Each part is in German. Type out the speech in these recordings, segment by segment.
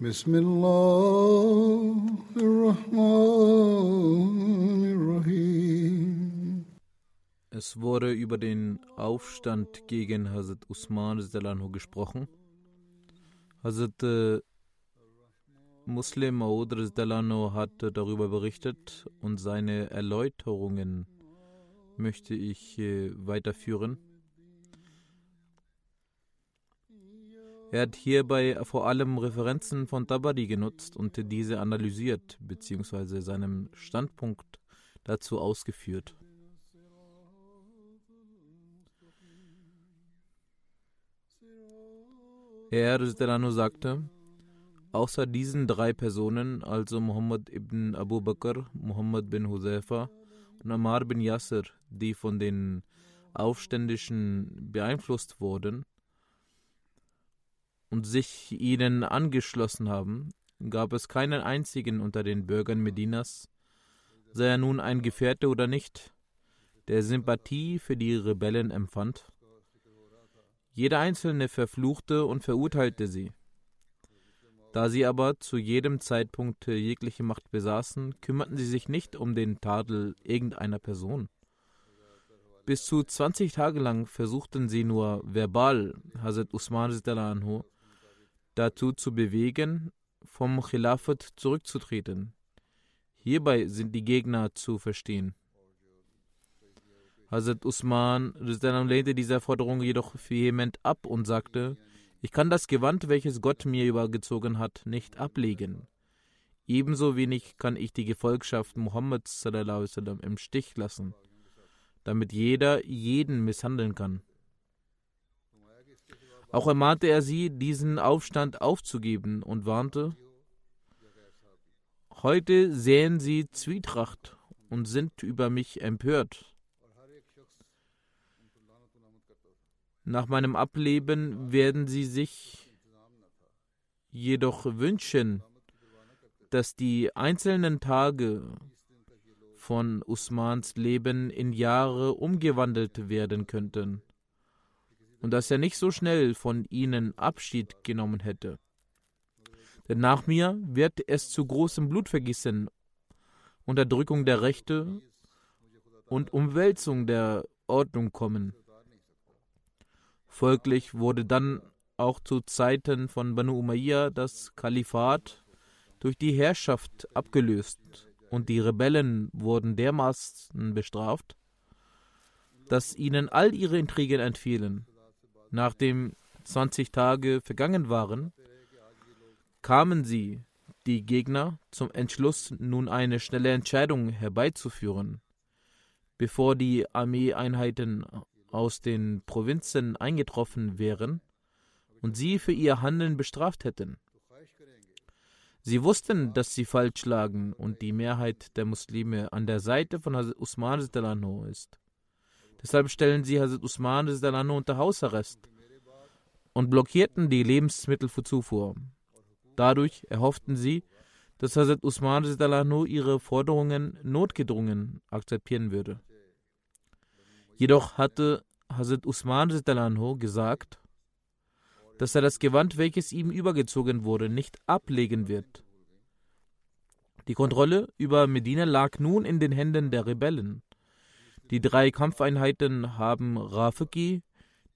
بسم الله الرحمن الرحيم Es wurde über den Aufstand gegen Hazrat Usman Zalanhu gesprochen. Hazrat äh, Muslim Maud Zalanhu hat darüber berichtet und seine Erläuterungen möchte ich äh, weiterführen. Er hat hierbei vor allem Referenzen von Tabari genutzt und diese analysiert bzw. seinen Standpunkt dazu ausgeführt. Er sagte, außer diesen drei Personen, also Muhammad ibn Abu Bakr, Muhammad bin Huzaifa und Ammar bin Yasser, die von den Aufständischen beeinflusst wurden und sich ihnen angeschlossen haben, gab es keinen einzigen unter den Bürgern Medinas, sei er nun ein Gefährte oder nicht, der Sympathie für die Rebellen empfand. Jeder Einzelne verfluchte und verurteilte sie. Da sie aber zu jedem Zeitpunkt jegliche Macht besaßen, kümmerten sie sich nicht um den Tadel irgendeiner Person. Bis zu 20 Tage lang versuchten sie nur verbal Hazrat Usman anhu dazu zu bewegen, vom Khilafat zurückzutreten. Hierbei sind die Gegner zu verstehen. Hazrat Usman lehnte diese Forderung jedoch vehement ab und sagte, ich kann das Gewand, welches Gott mir übergezogen hat, nicht ablegen. Ebenso wenig kann ich die Gefolgschaft Muhammads im Stich lassen, damit jeder jeden misshandeln kann. Auch ermahnte er sie, diesen Aufstand aufzugeben und warnte, Heute säen sie Zwietracht und sind über mich empört. Nach meinem Ableben werden sie sich jedoch wünschen, dass die einzelnen Tage von Usmans Leben in Jahre umgewandelt werden könnten und dass er nicht so schnell von ihnen Abschied genommen hätte. Denn nach mir wird es zu großem Blutvergießen, Unterdrückung der Rechte und Umwälzung der Ordnung kommen. Folglich wurde dann auch zu Zeiten von Banu Umayyah das Kalifat durch die Herrschaft abgelöst und die Rebellen wurden dermaßen bestraft, dass ihnen all ihre Intrigen entfielen. Nachdem 20 Tage vergangen waren, kamen sie, die Gegner, zum Entschluss, nun eine schnelle Entscheidung herbeizuführen. Bevor die Armeeeinheiten aus den Provinzen eingetroffen wären und sie für ihr Handeln bestraft hätten. Sie wussten, dass sie falsch lagen und die Mehrheit der Muslime an der Seite von Usman ist. Deshalb stellen sie Hazrat Usman unter Hausarrest und blockierten die Lebensmittelzufuhr. Dadurch erhofften sie, dass Hazrat Usman ihre Forderungen notgedrungen akzeptieren würde. Jedoch hatte Hazrat Usman gesagt, dass er das Gewand, welches ihm übergezogen wurde, nicht ablegen wird. Die Kontrolle über Medina lag nun in den Händen der Rebellen. Die drei Kampfeinheiten haben Rafiki,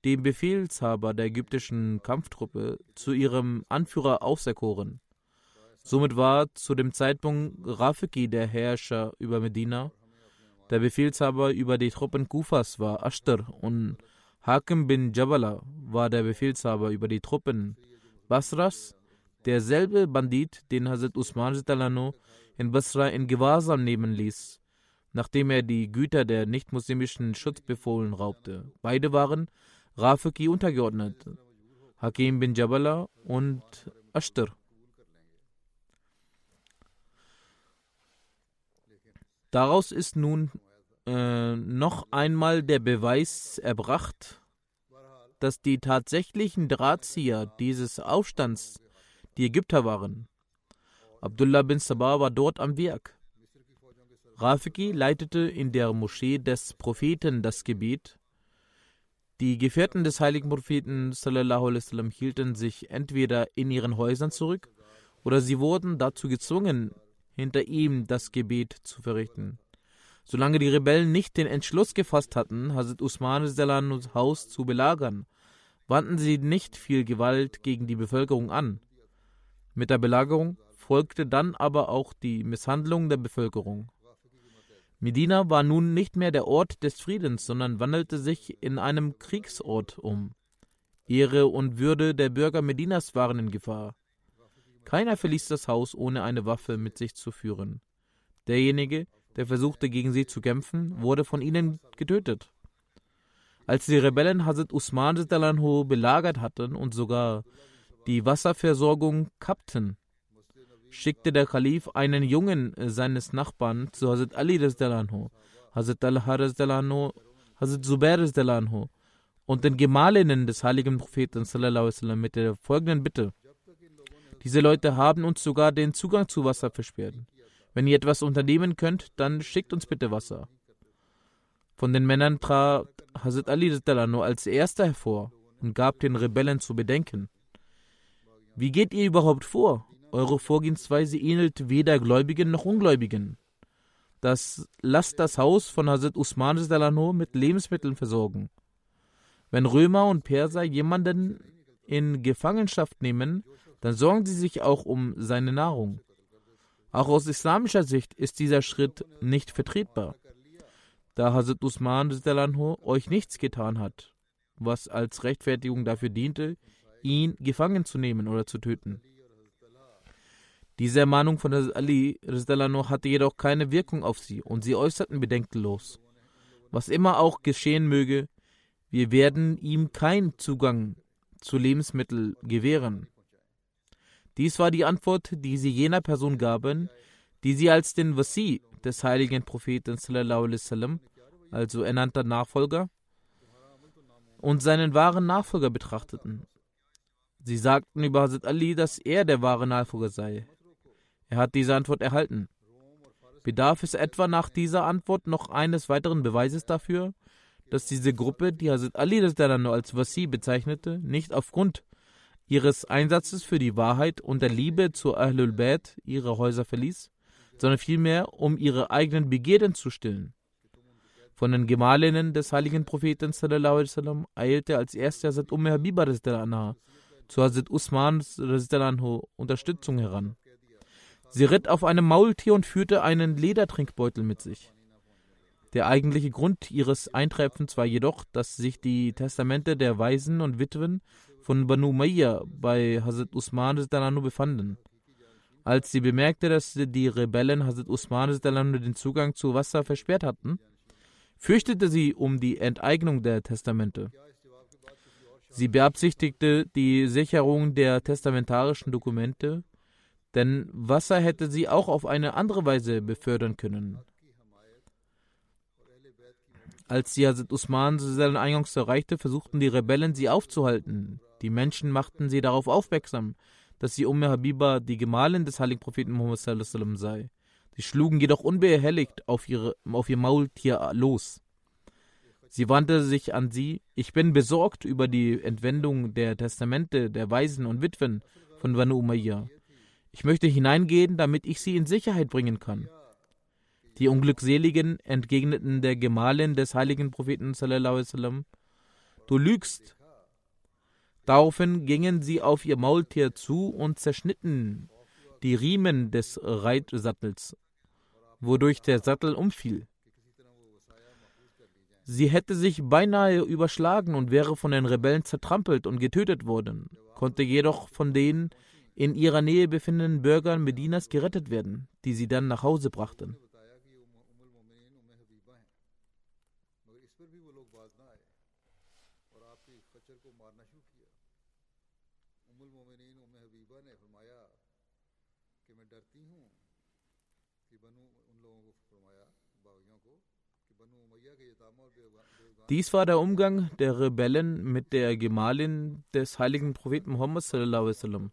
dem Befehlshaber der ägyptischen Kampftruppe, zu ihrem Anführer auserkoren. Somit war zu dem Zeitpunkt Rafiki der Herrscher über Medina. Der Befehlshaber über die Truppen Kufas war Ashtar und Hakim bin Jabala war der Befehlshaber über die Truppen Basras, derselbe Bandit, den Hazrat Usman in Basra in Gewahrsam nehmen ließ nachdem er die Güter der nichtmuslimischen Schutzbefohlen raubte. Beide waren Rafiki untergeordnet, Hakim bin Jabala und Ashtar. Daraus ist nun äh, noch einmal der Beweis erbracht, dass die tatsächlichen Drahtzieher dieses Aufstands die Ägypter waren. Abdullah bin Sabah war dort am Werk. Rafiki leitete in der Moschee des Propheten das Gebet. Die Gefährten des heiligen Propheten wasallam hielten sich entweder in ihren Häusern zurück oder sie wurden dazu gezwungen, hinter ihm das Gebet zu verrichten. Solange die Rebellen nicht den Entschluss gefasst hatten, Hazrat Usman Selanus Haus zu belagern, wandten sie nicht viel Gewalt gegen die Bevölkerung an. Mit der Belagerung folgte dann aber auch die Misshandlung der Bevölkerung. Medina war nun nicht mehr der Ort des Friedens, sondern wandelte sich in einem Kriegsort um. Ehre und Würde der Bürger Medinas waren in Gefahr. Keiner verließ das Haus, ohne eine Waffe mit sich zu führen. Derjenige, der versuchte, gegen sie zu kämpfen, wurde von ihnen getötet. Als die Rebellen Hazrat Usman belagert hatten und sogar die Wasserversorgung kappten, schickte der Kalif einen Jungen seines Nachbarn zu Hazrat Ali Hazrat Talha Hazrat Zubair und den Gemahlinnen des heiligen Propheten mit der folgenden Bitte. Diese Leute haben uns sogar den Zugang zu Wasser versperrt. Wenn ihr etwas unternehmen könnt, dann schickt uns bitte Wasser. Von den Männern trat Hazrat Ali nur als erster hervor und gab den Rebellen zu bedenken. Wie geht ihr überhaupt vor? Eure Vorgehensweise ähnelt weder Gläubigen noch Ungläubigen. Das lasst das Haus von Hazrat Usman mit Lebensmitteln versorgen. Wenn Römer und Perser jemanden in Gefangenschaft nehmen, dann sorgen sie sich auch um seine Nahrung. Auch aus islamischer Sicht ist dieser Schritt nicht vertretbar, da Hazrat Usman euch nichts getan hat, was als Rechtfertigung dafür diente, ihn gefangen zu nehmen oder zu töten. Diese Ermahnung von Hazrat Ali hatte jedoch keine Wirkung auf sie und sie äußerten bedenkenlos. Was immer auch geschehen möge, wir werden ihm keinen Zugang zu Lebensmitteln gewähren. Dies war die Antwort, die sie jener Person gaben, die sie als den Wasi des heiligen Propheten also ernannter Nachfolger, und seinen wahren Nachfolger betrachteten. Sie sagten über Hazrat Ali, dass er der wahre Nachfolger sei. Er hat diese Antwort erhalten. Bedarf es etwa nach dieser Antwort noch eines weiteren Beweises dafür, dass diese Gruppe, die Hazrat Ali als Wasi bezeichnete, nicht aufgrund ihres Einsatzes für die Wahrheit und der Liebe zu Ahlul Bayt ihre Häuser verließ, sondern vielmehr, um ihre eigenen Begierden zu stillen. Von den Gemahlinnen des heiligen Propheten sallam, eilte als erster Hazrat Umm Habiba zu Hazrat Usman Unterstützung heran. Sie ritt auf einem Maultier und führte einen Ledertrinkbeutel mit sich. Der eigentliche Grund ihres Eintreffens war jedoch, dass sich die Testamente der Waisen und Witwen von Banu Umayya bei Hazrat Usman befanden. Als sie bemerkte, dass die Rebellen Hazrat Usman den Zugang zu Wasser versperrt hatten, fürchtete sie um die Enteignung der Testamente. Sie beabsichtigte die Sicherung der testamentarischen Dokumente, denn Wasser hätte sie auch auf eine andere Weise befördern können. Als Hazrat Usman seinen Eingangs erreichte, versuchten die Rebellen sie aufzuhalten. Die Menschen machten sie darauf aufmerksam, dass sie Umm Habiba, die Gemahlin des heiligen Propheten Muhammad sei. Sie schlugen jedoch unbehelligt auf, ihre, auf ihr Maultier los. Sie wandte sich an sie. Ich bin besorgt über die Entwendung der Testamente der Waisen und Witwen von Banu Umayyah. Ich möchte hineingehen, damit ich sie in Sicherheit bringen kann. Die Unglückseligen entgegneten der Gemahlin des heiligen Propheten sallam, Du lügst, Daraufhin gingen sie auf ihr Maultier zu und zerschnitten die Riemen des Reitsattels, wodurch der Sattel umfiel. Sie hätte sich beinahe überschlagen und wäre von den Rebellen zertrampelt und getötet worden, konnte jedoch von den in ihrer Nähe befindenden Bürgern Medinas gerettet werden, die sie dann nach Hause brachten. Dies war der Umgang der Rebellen mit der Gemahlin des heiligen Propheten Muhammad sallallahu alaihi wasallam.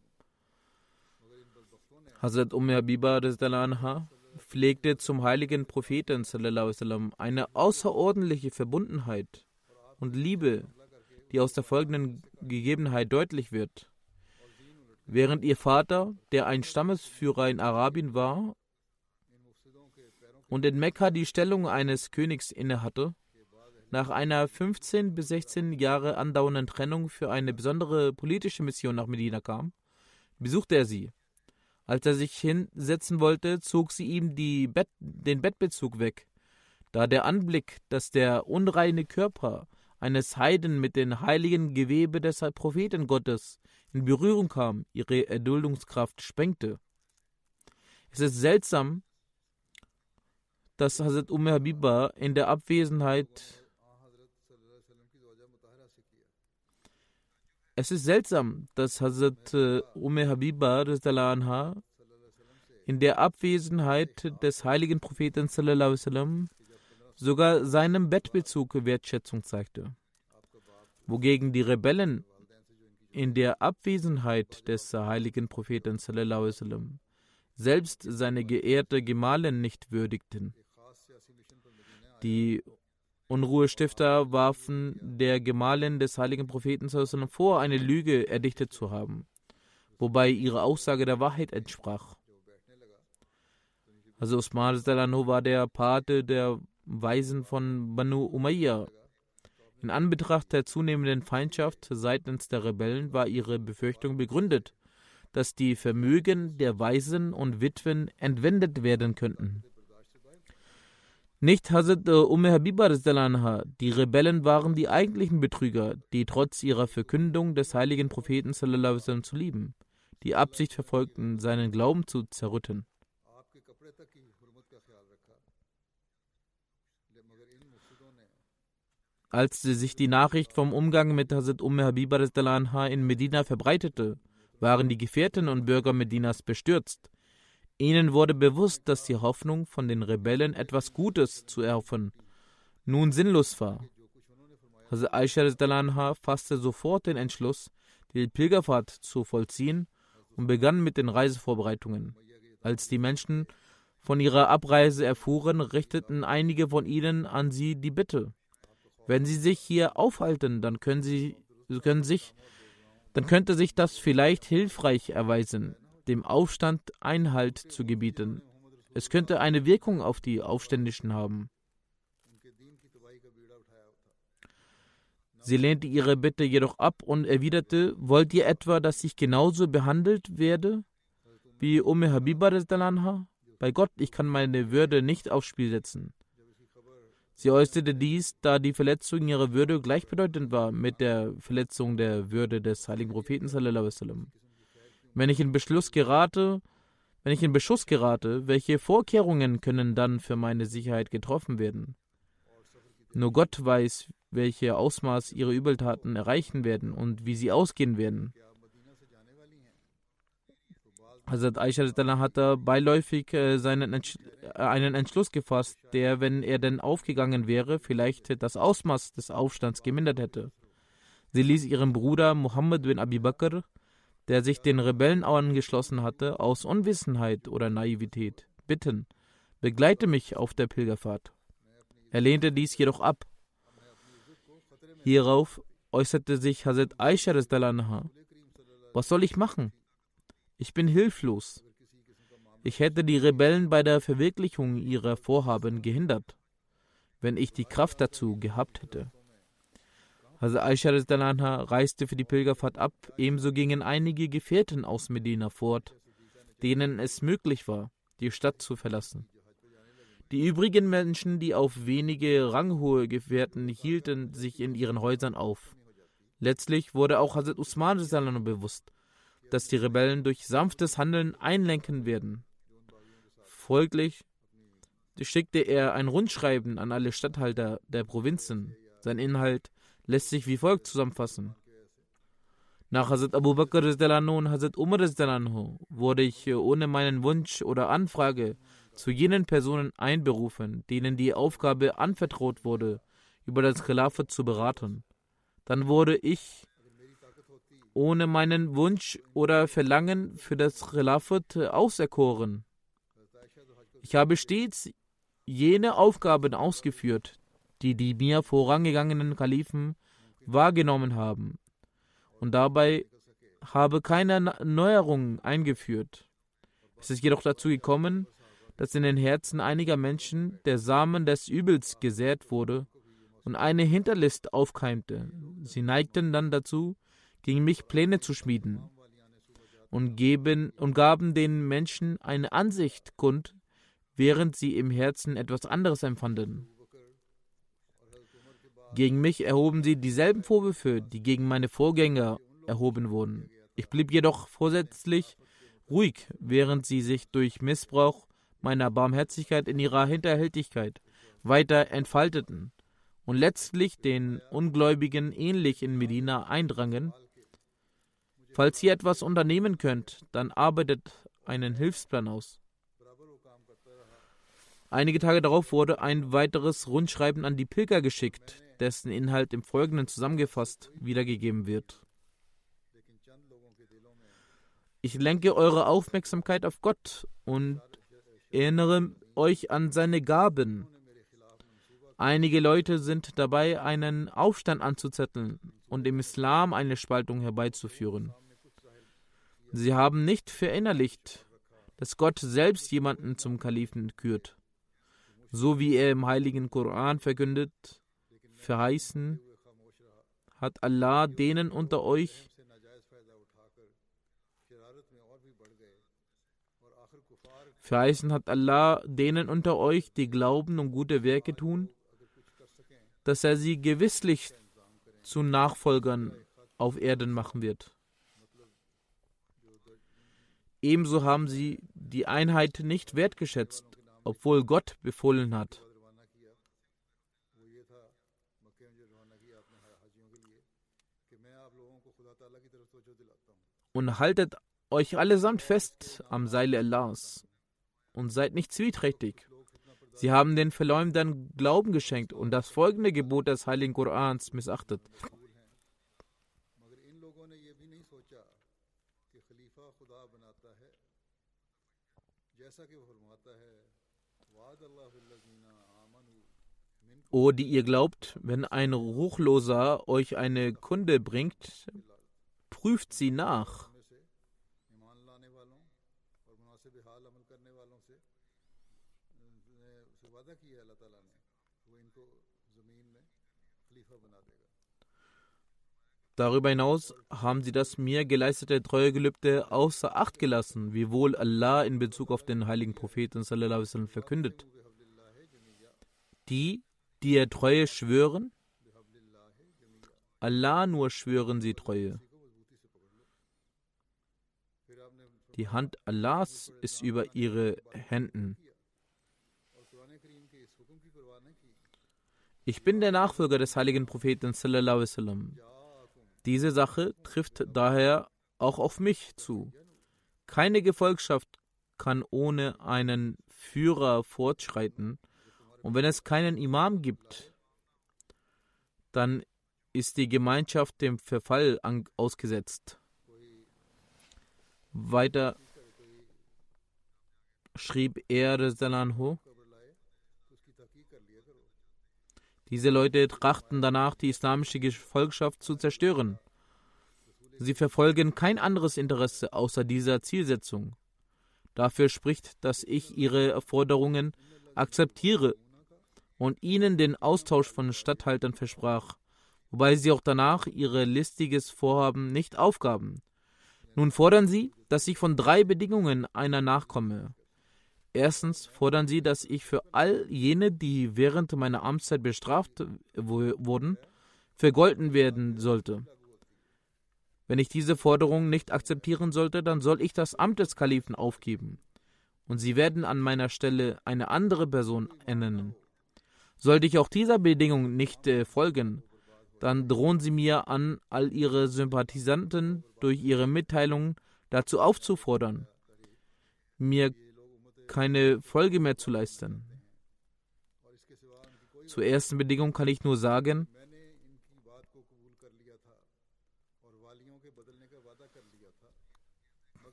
Hazrat Umm Habiba anha pflegte zum heiligen Propheten eine außerordentliche Verbundenheit und Liebe, die aus der folgenden Gegebenheit deutlich wird. Während ihr Vater, der ein Stammesführer in Arabien war und in Mekka die Stellung eines Königs innehatte, nach einer 15 bis 16 Jahre andauernden Trennung für eine besondere politische Mission nach Medina kam, besuchte er sie. Als er sich hinsetzen wollte, zog sie ihm Bett, den Bettbezug weg, da der Anblick, dass der unreine Körper eines Heiden mit den heiligen Gewebe des Propheten Gottes in Berührung kam, ihre Erduldungskraft sprengte. Es ist seltsam, dass Hazrat Umm Habiba in der Abwesenheit Es ist seltsam, dass Hazrat äh, Umme Habiba anha, in der Abwesenheit des heiligen Propheten sallam, sogar seinem Bettbezug Wertschätzung zeigte. Wogegen die Rebellen in der Abwesenheit des heiligen Propheten sallam, selbst seine geehrte Gemahlin nicht würdigten. Die Unruhestifter warfen der Gemahlin des heiligen Propheten vor, eine Lüge erdichtet zu haben, wobei ihre Aussage der Wahrheit entsprach. Also Usman war der Pate der Weisen von Banu Umayyah. In Anbetracht der zunehmenden Feindschaft seitens der Rebellen war ihre Befürchtung begründet, dass die Vermögen der Waisen und Witwen entwendet werden könnten. Nicht Hazrat Umme Habiba die Rebellen waren die eigentlichen Betrüger, die trotz ihrer Verkündung des heiligen Propheten sallam, zu lieben, die Absicht verfolgten, seinen Glauben zu zerrütten. Als sich die Nachricht vom Umgang mit Hazrat Umme Habiba in Medina verbreitete, waren die Gefährten und Bürger Medinas bestürzt. Ihnen wurde bewusst, dass die Hoffnung, von den Rebellen etwas Gutes zu erhoffen, nun sinnlos war. Hazrat Aisha fasste sofort den Entschluss, die Pilgerfahrt zu vollziehen und begann mit den Reisevorbereitungen. Als die Menschen von ihrer Abreise erfuhren, richteten einige von ihnen an sie die Bitte. Wenn sie sich hier aufhalten, dann können sie können sich dann könnte sich das vielleicht hilfreich erweisen dem Aufstand Einhalt zu gebieten. Es könnte eine Wirkung auf die Aufständischen haben. Sie lehnte ihre Bitte jedoch ab und erwiderte, wollt ihr etwa, dass ich genauso behandelt werde wie Umme Habiba Bei Gott, ich kann meine Würde nicht aufs Spiel setzen. Sie äußerte dies, da die Verletzung ihrer Würde gleichbedeutend war mit der Verletzung der Würde des heiligen Propheten. Wenn ich in Beschluss gerate, wenn ich in Beschuss gerate, welche Vorkehrungen können dann für meine Sicherheit getroffen werden? Nur Gott weiß, welche Ausmaß ihre Übeltaten erreichen werden und wie sie ausgehen werden. Hazrat Aisha hatte beiläufig äh, seinen Entsch äh, einen Entschluss gefasst, der, wenn er denn aufgegangen wäre, vielleicht das Ausmaß des Aufstands gemindert hätte. Sie ließ ihren Bruder Muhammad bin Abi Bakr der sich den Rebellen angeschlossen hatte, aus Unwissenheit oder Naivität bitten, begleite mich auf der Pilgerfahrt. Er lehnte dies jedoch ab. Hierauf äußerte sich Hazrat Aisha Was soll ich machen? Ich bin hilflos. Ich hätte die Rebellen bei der Verwirklichung ihrer Vorhaben gehindert, wenn ich die Kraft dazu gehabt hätte. Hazrat Aisha reiste für die Pilgerfahrt ab, ebenso gingen einige Gefährten aus Medina fort, denen es möglich war, die Stadt zu verlassen. Die übrigen Menschen, die auf wenige ranghohe Gefährten hielten sich in ihren Häusern auf. Letztlich wurde auch Hazrat Usman bewusst, dass die Rebellen durch sanftes Handeln einlenken werden. Folglich schickte er ein Rundschreiben an alle Statthalter der Provinzen. Sein Inhalt lässt sich wie folgt zusammenfassen. Nach Hazrat Abu Bakr und Hazrat Umar wurde ich ohne meinen Wunsch oder Anfrage zu jenen Personen einberufen, denen die Aufgabe anvertraut wurde, über das Khilafat zu beraten. Dann wurde ich ohne meinen Wunsch oder Verlangen für das Khilafat auserkoren. Ich habe stets jene Aufgaben ausgeführt, die die mir vorangegangenen Kalifen wahrgenommen haben und dabei habe keine Neuerungen eingeführt. Es ist jedoch dazu gekommen, dass in den Herzen einiger Menschen der Samen des Übels gesät wurde und eine Hinterlist aufkeimte. Sie neigten dann dazu, gegen mich Pläne zu schmieden und, geben, und gaben den Menschen eine Ansicht kund, während sie im Herzen etwas anderes empfanden. Gegen mich erhoben sie dieselben Vorwürfe, die gegen meine Vorgänger erhoben wurden. Ich blieb jedoch vorsätzlich ruhig, während sie sich durch Missbrauch meiner Barmherzigkeit in ihrer Hinterhältigkeit weiter entfalteten und letztlich den Ungläubigen ähnlich in Medina eindrangen. Falls ihr etwas unternehmen könnt, dann arbeitet einen Hilfsplan aus. Einige Tage darauf wurde ein weiteres Rundschreiben an die Pilger geschickt, dessen Inhalt im Folgenden zusammengefasst wiedergegeben wird. Ich lenke eure Aufmerksamkeit auf Gott und erinnere euch an seine Gaben. Einige Leute sind dabei, einen Aufstand anzuzetteln und im Islam eine Spaltung herbeizuführen. Sie haben nicht verinnerlicht, dass Gott selbst jemanden zum Kalifen kürt, so wie er im heiligen Koran verkündet, verheißen hat Allah denen unter euch, Verheißen hat Allah denen unter euch, die glauben und gute Werke tun, dass er sie gewisslich zu Nachfolgern auf Erden machen wird. Ebenso haben sie die Einheit nicht wertgeschätzt, obwohl Gott befohlen hat. Und haltet euch allesamt fest am Seile Allahs und seid nicht zwietrachtig. Sie haben den Verleumdern Glauben geschenkt und das folgende Gebot des Heiligen Korans missachtet. O, die ihr glaubt, wenn ein Ruchloser euch eine Kunde bringt, prüft sie nach. Darüber hinaus haben sie das mir geleistete Treuegelübde außer Acht gelassen, wiewohl Allah in Bezug auf den heiligen Propheten sallam, verkündet. Die, die er Treue schwören, Allah nur schwören sie Treue. Die Hand Allahs ist über ihre Händen. Ich bin der Nachfolger des heiligen Propheten Diese Sache trifft daher auch auf mich zu. Keine Gefolgschaft kann ohne einen Führer fortschreiten. Und wenn es keinen Imam gibt, dann ist die Gemeinschaft dem Verfall ausgesetzt. Weiter schrieb er Salanho, Diese Leute trachten danach, die islamische Gefolgschaft zu zerstören. Sie verfolgen kein anderes Interesse außer dieser Zielsetzung. Dafür spricht, dass ich ihre Forderungen akzeptiere und ihnen den Austausch von Statthaltern versprach, wobei sie auch danach ihr listiges Vorhaben nicht aufgaben. Nun fordern sie, dass ich von drei Bedingungen einer nachkomme. Erstens fordern sie, dass ich für all jene, die während meiner Amtszeit bestraft wurden, vergolten werden sollte. Wenn ich diese Forderung nicht akzeptieren sollte, dann soll ich das Amt des Kalifen aufgeben. Und sie werden an meiner Stelle eine andere Person ernennen. Sollte ich auch dieser Bedingung nicht äh, folgen, dann drohen sie mir an, all ihre Sympathisanten durch ihre Mitteilungen dazu aufzufordern, mir keine Folge mehr zu leisten. Zur ersten Bedingung kann ich nur sagen,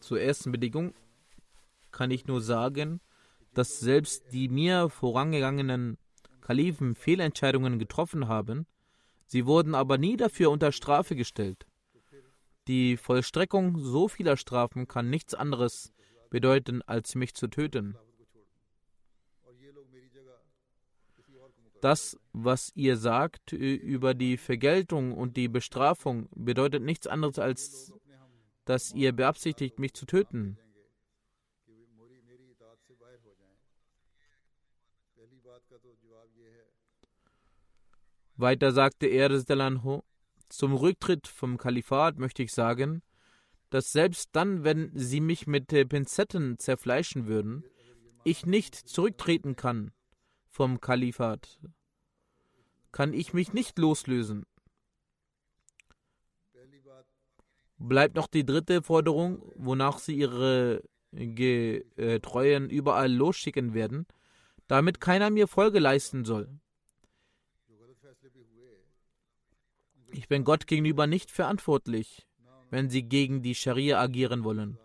zur ersten Bedingung kann ich nur sagen, dass selbst die mir vorangegangenen Kalifen Fehlentscheidungen getroffen haben, sie wurden aber nie dafür unter Strafe gestellt. Die Vollstreckung so vieler Strafen kann nichts anderes bedeuten, als mich zu töten. Das, was ihr sagt über die Vergeltung und die Bestrafung, bedeutet nichts anderes als, dass ihr beabsichtigt, mich zu töten. Weiter sagte er, zum Rücktritt vom Kalifat möchte ich sagen, dass selbst dann, wenn sie mich mit Pinzetten zerfleischen würden, ich nicht zurücktreten kann vom Kalifat. Kann ich mich nicht loslösen. Bleibt noch die dritte Forderung, wonach sie ihre Getreuen überall losschicken werden, damit keiner mir Folge leisten soll. Ich bin Gott gegenüber nicht verantwortlich, wenn sie gegen die Scharia agieren wollen.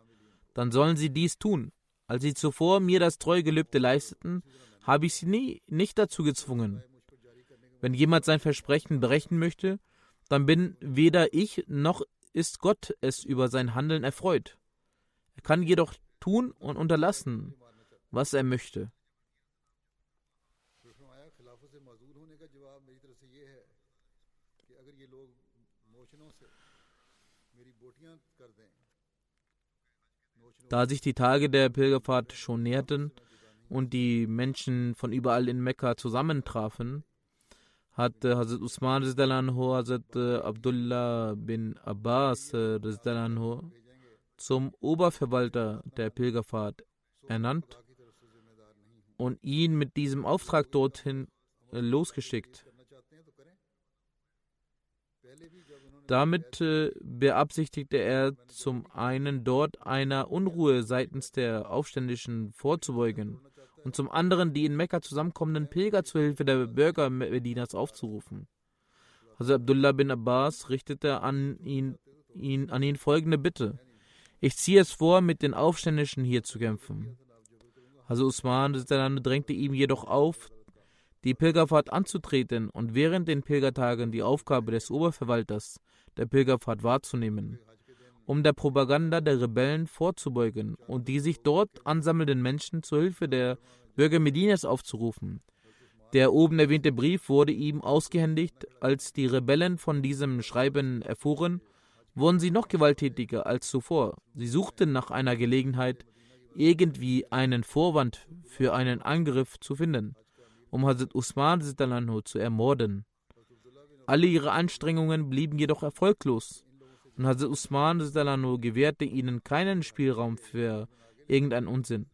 Dann sollen sie dies tun. Als sie zuvor mir das Treugelübde leisteten, habe ich sie nie nicht dazu gezwungen. Wenn jemand sein Versprechen brechen möchte, dann bin weder ich noch ist Gott es über sein Handeln erfreut. Er kann jedoch tun und unterlassen, was er möchte. Da sich die Tage der Pilgerfahrt schon näherten und die Menschen von überall in Mekka zusammentrafen, hat äh, Hazrat Usman anhu, Hazrat äh, Abdullah bin Abbas äh, anhu, zum Oberverwalter der Pilgerfahrt ernannt und ihn mit diesem Auftrag dorthin losgeschickt. Damit äh, beabsichtigte er zum einen dort einer Unruhe seitens der Aufständischen vorzubeugen und zum anderen die in Mekka zusammenkommenden Pilger zur Hilfe der Bürger Medinas aufzurufen. Also Abdullah bin Abbas richtete an ihn, ihn, an ihn folgende Bitte. Ich ziehe es vor, mit den Aufständischen hier zu kämpfen. Also Usman drängte ihm jedoch auf, die Pilgerfahrt anzutreten und während den Pilgertagen die Aufgabe des Oberverwalters der Pilgerfahrt wahrzunehmen, um der Propaganda der Rebellen vorzubeugen und die sich dort ansammelnden Menschen zur Hilfe der Bürger Medinas aufzurufen. Der oben erwähnte Brief wurde ihm ausgehändigt. Als die Rebellen von diesem Schreiben erfuhren, wurden sie noch gewalttätiger als zuvor. Sie suchten nach einer Gelegenheit, irgendwie einen Vorwand für einen Angriff zu finden, um Hazrat Usman zu ermorden. Alle ihre Anstrengungen blieben jedoch erfolglos und Hazrat Usman gewährte ihnen keinen Spielraum für irgendeinen Unsinn.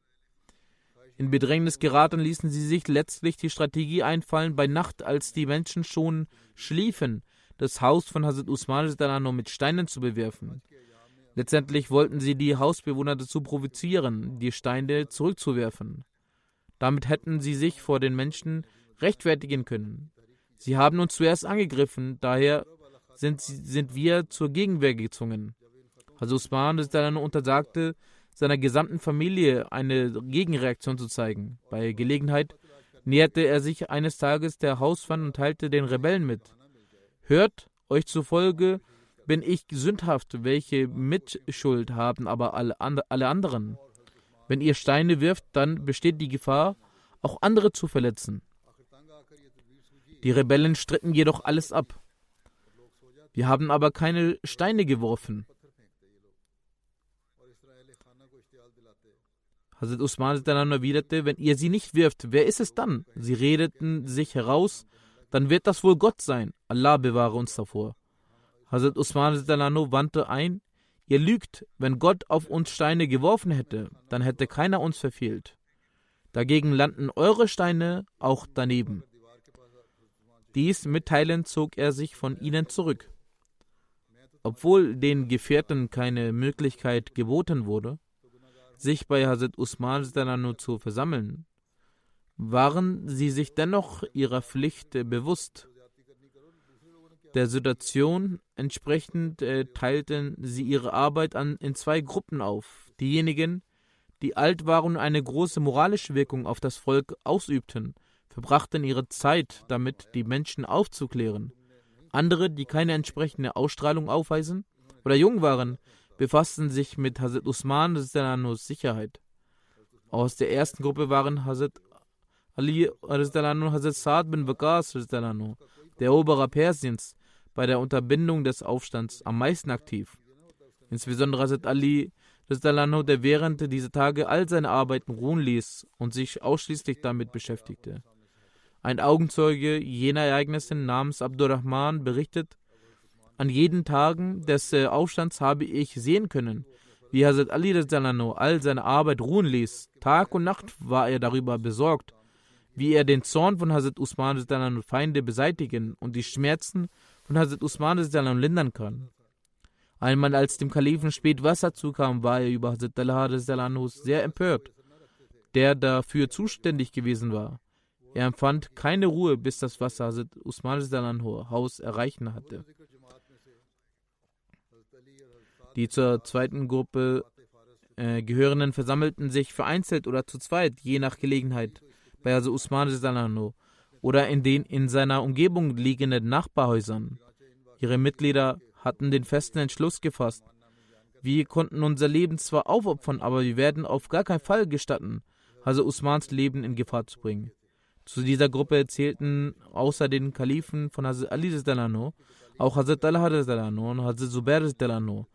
In Bedrängnis geraten ließen sie sich letztlich die Strategie einfallen, bei Nacht, als die Menschen schon schliefen, das Haus von Hazrat Usman mit Steinen zu bewerfen. Letztendlich wollten sie die Hausbewohner dazu provozieren, die Steine zurückzuwerfen. Damit hätten sie sich vor den Menschen rechtfertigen können. Sie haben uns zuerst angegriffen, daher sind, sind wir zur Gegenwehr gezwungen. Also Usman untersagte seiner gesamten Familie eine Gegenreaktion zu zeigen. Bei Gelegenheit näherte er sich eines Tages der Hauswand und teilte den Rebellen mit. Hört, euch zufolge bin ich sündhaft, welche Mitschuld haben aber alle, alle anderen. Wenn ihr Steine wirft, dann besteht die Gefahr, auch andere zu verletzen. Die Rebellen stritten jedoch alles ab. Wir haben aber keine Steine geworfen. Hazrat Usman dann erwiderte, wenn ihr sie nicht wirft, wer ist es dann? Sie redeten sich heraus, dann wird das wohl Gott sein. Allah bewahre uns davor. Hazrat Usman wandte ein, ihr lügt, wenn Gott auf uns Steine geworfen hätte, dann hätte keiner uns verfehlt. Dagegen landen eure Steine auch daneben. Dies mitteilend zog er sich von ihnen zurück. Obwohl den Gefährten keine Möglichkeit geboten wurde, sich bei Hazrat Usman zu versammeln, waren sie sich dennoch ihrer Pflicht bewusst. Der Situation entsprechend äh, teilten sie ihre Arbeit an, in zwei Gruppen auf. Diejenigen, die alt waren und eine große moralische Wirkung auf das Volk ausübten, verbrachten ihre Zeit damit, die Menschen aufzuklären. Andere, die keine entsprechende Ausstrahlung aufweisen oder jung waren, befassten sich mit Hazrat Usman Sicherheit. Aus der ersten Gruppe waren Hazrat Ali und Hazrat Saad bin Waqas der Eroberer Persiens, bei der Unterbindung des Aufstands am meisten aktiv. Insbesondere Hazrat Ali, der während dieser Tage all seine Arbeiten ruhen ließ und sich ausschließlich damit beschäftigte. Ein Augenzeuge jener Ereignisse namens Abdurrahman berichtet, an jeden Tagen des äh, Aufstands habe ich sehen können, wie Hazrat Ali all seine Arbeit ruhen ließ. Tag und Nacht war er darüber besorgt, wie er den Zorn von Hazrat Usman Feinde beseitigen und die Schmerzen von Hazrat Usman lindern kann. Einmal als dem Kalifen spät Wasser zukam, war er über Hazrat Allah sehr empört, der dafür zuständig gewesen war. Er empfand keine Ruhe, bis das Wasser Hazrat Usman Haus erreichen hatte. Die zur zweiten Gruppe äh, Gehörenden versammelten sich vereinzelt oder zu zweit, je nach Gelegenheit, bei Hazrat Usman oder in den in seiner Umgebung liegenden Nachbarhäusern. Ihre Mitglieder hatten den festen Entschluss gefasst. Wir konnten unser Leben zwar aufopfern, aber wir werden auf gar keinen Fall gestatten, also Usmans Leben in Gefahr zu bringen. Zu dieser Gruppe zählten außer den Kalifen von Hazrat Ali Delano auch Hazrat Allah Delano und Hazrat Zubair Delano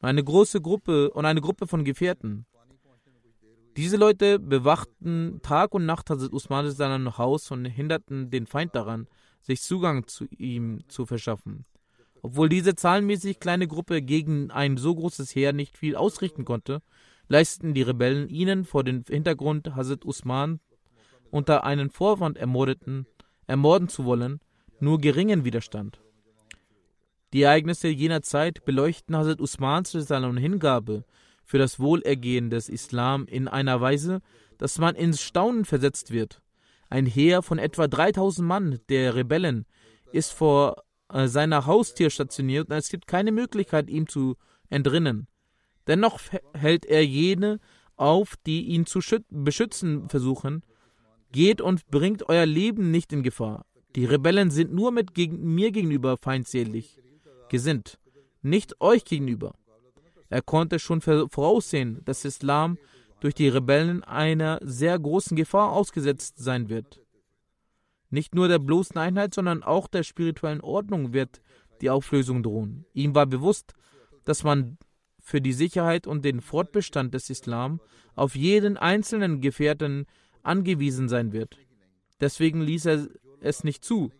und eine große Gruppe und eine Gruppe von Gefährten. Diese Leute bewachten Tag und Nacht Hazrat Usman Delano Haus und hinderten den Feind daran, sich Zugang zu ihm zu verschaffen. Obwohl diese zahlenmäßig kleine Gruppe gegen ein so großes Heer nicht viel ausrichten konnte, leisteten die Rebellen ihnen vor dem Hintergrund Hazrat Usman unter einen Vorwand ermordeten, ermorden zu wollen, nur geringen Widerstand. Die Ereignisse jener Zeit beleuchten Hazrat Usmans Hingabe für das Wohlergehen des Islam in einer Weise, dass man ins Staunen versetzt wird. Ein Heer von etwa 3000 Mann der Rebellen ist vor äh, seiner Haustür stationiert und es gibt keine Möglichkeit, ihm zu entrinnen. Dennoch hält er jene auf, die ihn zu beschützen versuchen Geht und bringt euer Leben nicht in Gefahr. Die Rebellen sind nur mit gegen mir gegenüber feindselig gesinnt, nicht euch gegenüber. Er konnte schon voraussehen, dass Islam durch die Rebellen einer sehr großen Gefahr ausgesetzt sein wird. Nicht nur der bloßen Einheit, sondern auch der spirituellen Ordnung wird die Auflösung drohen. Ihm war bewusst, dass man für die Sicherheit und den Fortbestand des Islam auf jeden einzelnen Gefährten angewiesen sein wird. Deswegen ließ er es nicht zu,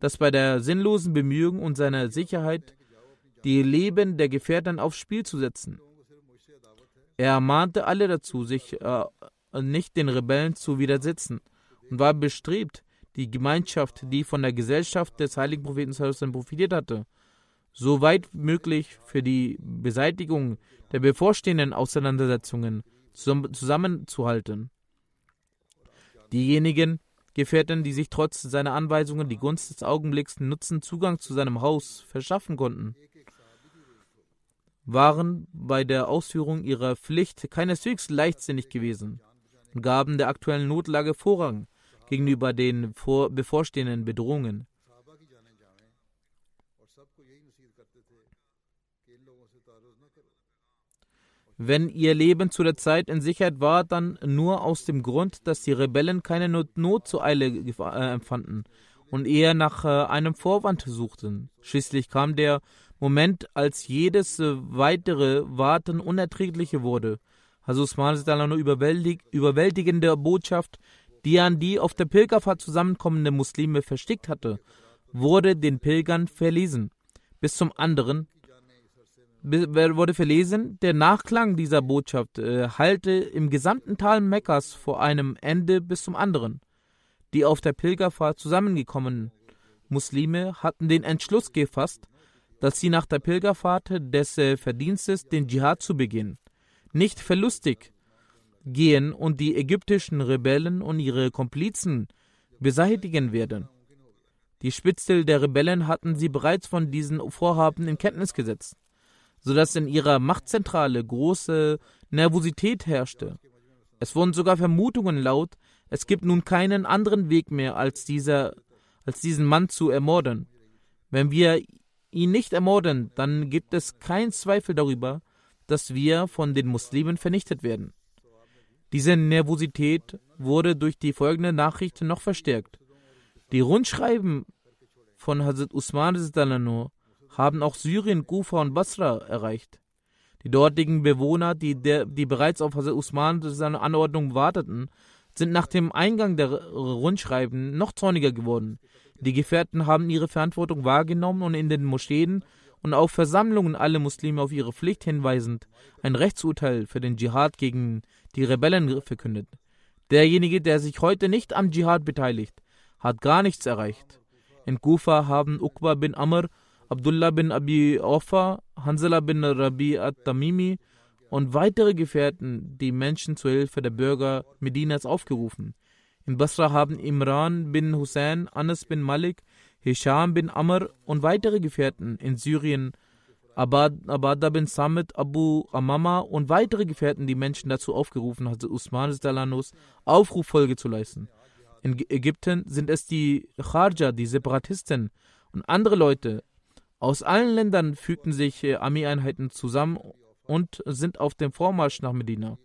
dass bei der sinnlosen Bemühung und seiner Sicherheit die Leben der Gefährten aufs Spiel zu setzen. Er ermahnte alle dazu, sich äh, nicht den Rebellen zu widersetzen und war bestrebt, die Gemeinschaft, die von der Gesellschaft des heiligen Propheten profitiert hatte, so weit möglich für die Beseitigung der bevorstehenden Auseinandersetzungen zusammenzuhalten. Diejenigen Gefährten, die sich trotz seiner Anweisungen die Gunst des Augenblicks nutzen, Zugang zu seinem Haus verschaffen konnten, waren bei der Ausführung ihrer Pflicht keineswegs leichtsinnig gewesen und gaben der aktuellen Notlage Vorrang gegenüber den bevorstehenden Bedrohungen. Wenn ihr Leben zu der Zeit in Sicherheit war, dann nur aus dem Grund, dass die Rebellen keine Not, Not zur Eile äh, empfanden und eher nach äh, einem Vorwand suchten. Schließlich kam der Moment, als jedes äh, weitere Warten unerträglicher wurde. Jesus eine überwältig, überwältigende Botschaft, die an die auf der Pilgerfahrt zusammenkommenden Muslime verstickt hatte, wurde den Pilgern verlesen. Bis zum anderen wurde verlesen, der Nachklang dieser Botschaft äh, halte im gesamten Tal Mekkas vor einem Ende bis zum anderen. Die auf der Pilgerfahrt zusammengekommenen Muslime hatten den Entschluss gefasst, dass sie nach der Pilgerfahrt des äh, Verdienstes den Dschihad zu beginnen, nicht verlustig gehen und die ägyptischen Rebellen und ihre Komplizen beseitigen werden. Die Spitzel der Rebellen hatten sie bereits von diesen Vorhaben in Kenntnis gesetzt, sodass in ihrer Machtzentrale große Nervosität herrschte. Es wurden sogar Vermutungen laut, es gibt nun keinen anderen Weg mehr, als, dieser, als diesen Mann zu ermorden. Wenn wir ihn nicht ermorden, dann gibt es keinen Zweifel darüber, dass wir von den Muslimen vernichtet werden. Diese Nervosität wurde durch die folgende Nachricht noch verstärkt. Die Rundschreiben von Hazrat Usman haben auch Syrien, Kufa und Basra erreicht. Die dortigen Bewohner, die, der, die bereits auf Hazrat Usman seine Anordnung warteten, sind nach dem Eingang der Rundschreiben noch zorniger geworden. Die Gefährten haben ihre Verantwortung wahrgenommen und in den Moscheen und auf Versammlungen alle Muslime auf ihre Pflicht hinweisend ein Rechtsurteil für den Dschihad gegen die Rebellen verkündet. Derjenige, der sich heute nicht am Dschihad beteiligt, hat gar nichts erreicht. In Kufa haben Uqba bin Amr, Abdullah bin Abi Ofa, Hanzala bin Rabi at-Tamimi und weitere Gefährten die Menschen zur Hilfe der Bürger Medinas aufgerufen. In Basra haben Imran bin Hussein, Anas bin Malik, Hisham bin Amr und weitere Gefährten in Syrien, Abad, Abada bin Samit, Abu Amama und weitere Gefährten die Menschen dazu aufgerufen, Hazrat Usman Dalanus Aufruffolge zu leisten. In Ägypten sind es die Kharja, die Separatisten und andere Leute. Aus allen Ländern fügten sich äh, Armeeeinheiten zusammen und sind auf dem Vormarsch nach Medina.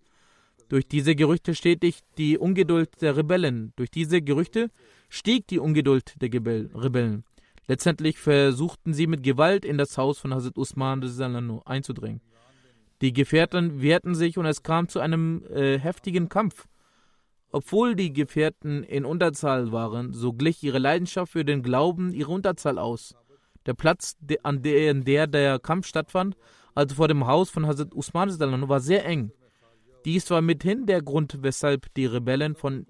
Durch diese Gerüchte stetigt die Ungeduld der Rebellen. Durch diese Gerüchte stieg die Ungeduld der Rebellen. Letztendlich versuchten sie mit Gewalt in das Haus von Hazrat Usman einzudringen. Die Gefährten wehrten sich und es kam zu einem äh, heftigen Kampf. Obwohl die Gefährten in Unterzahl waren, so glich ihre Leidenschaft für den Glauben ihre Unterzahl aus. Der Platz, an der der Kampf stattfand, also vor dem Haus von Hazrat Usman, war sehr eng. Dies war mithin der Grund, weshalb die Rebellen von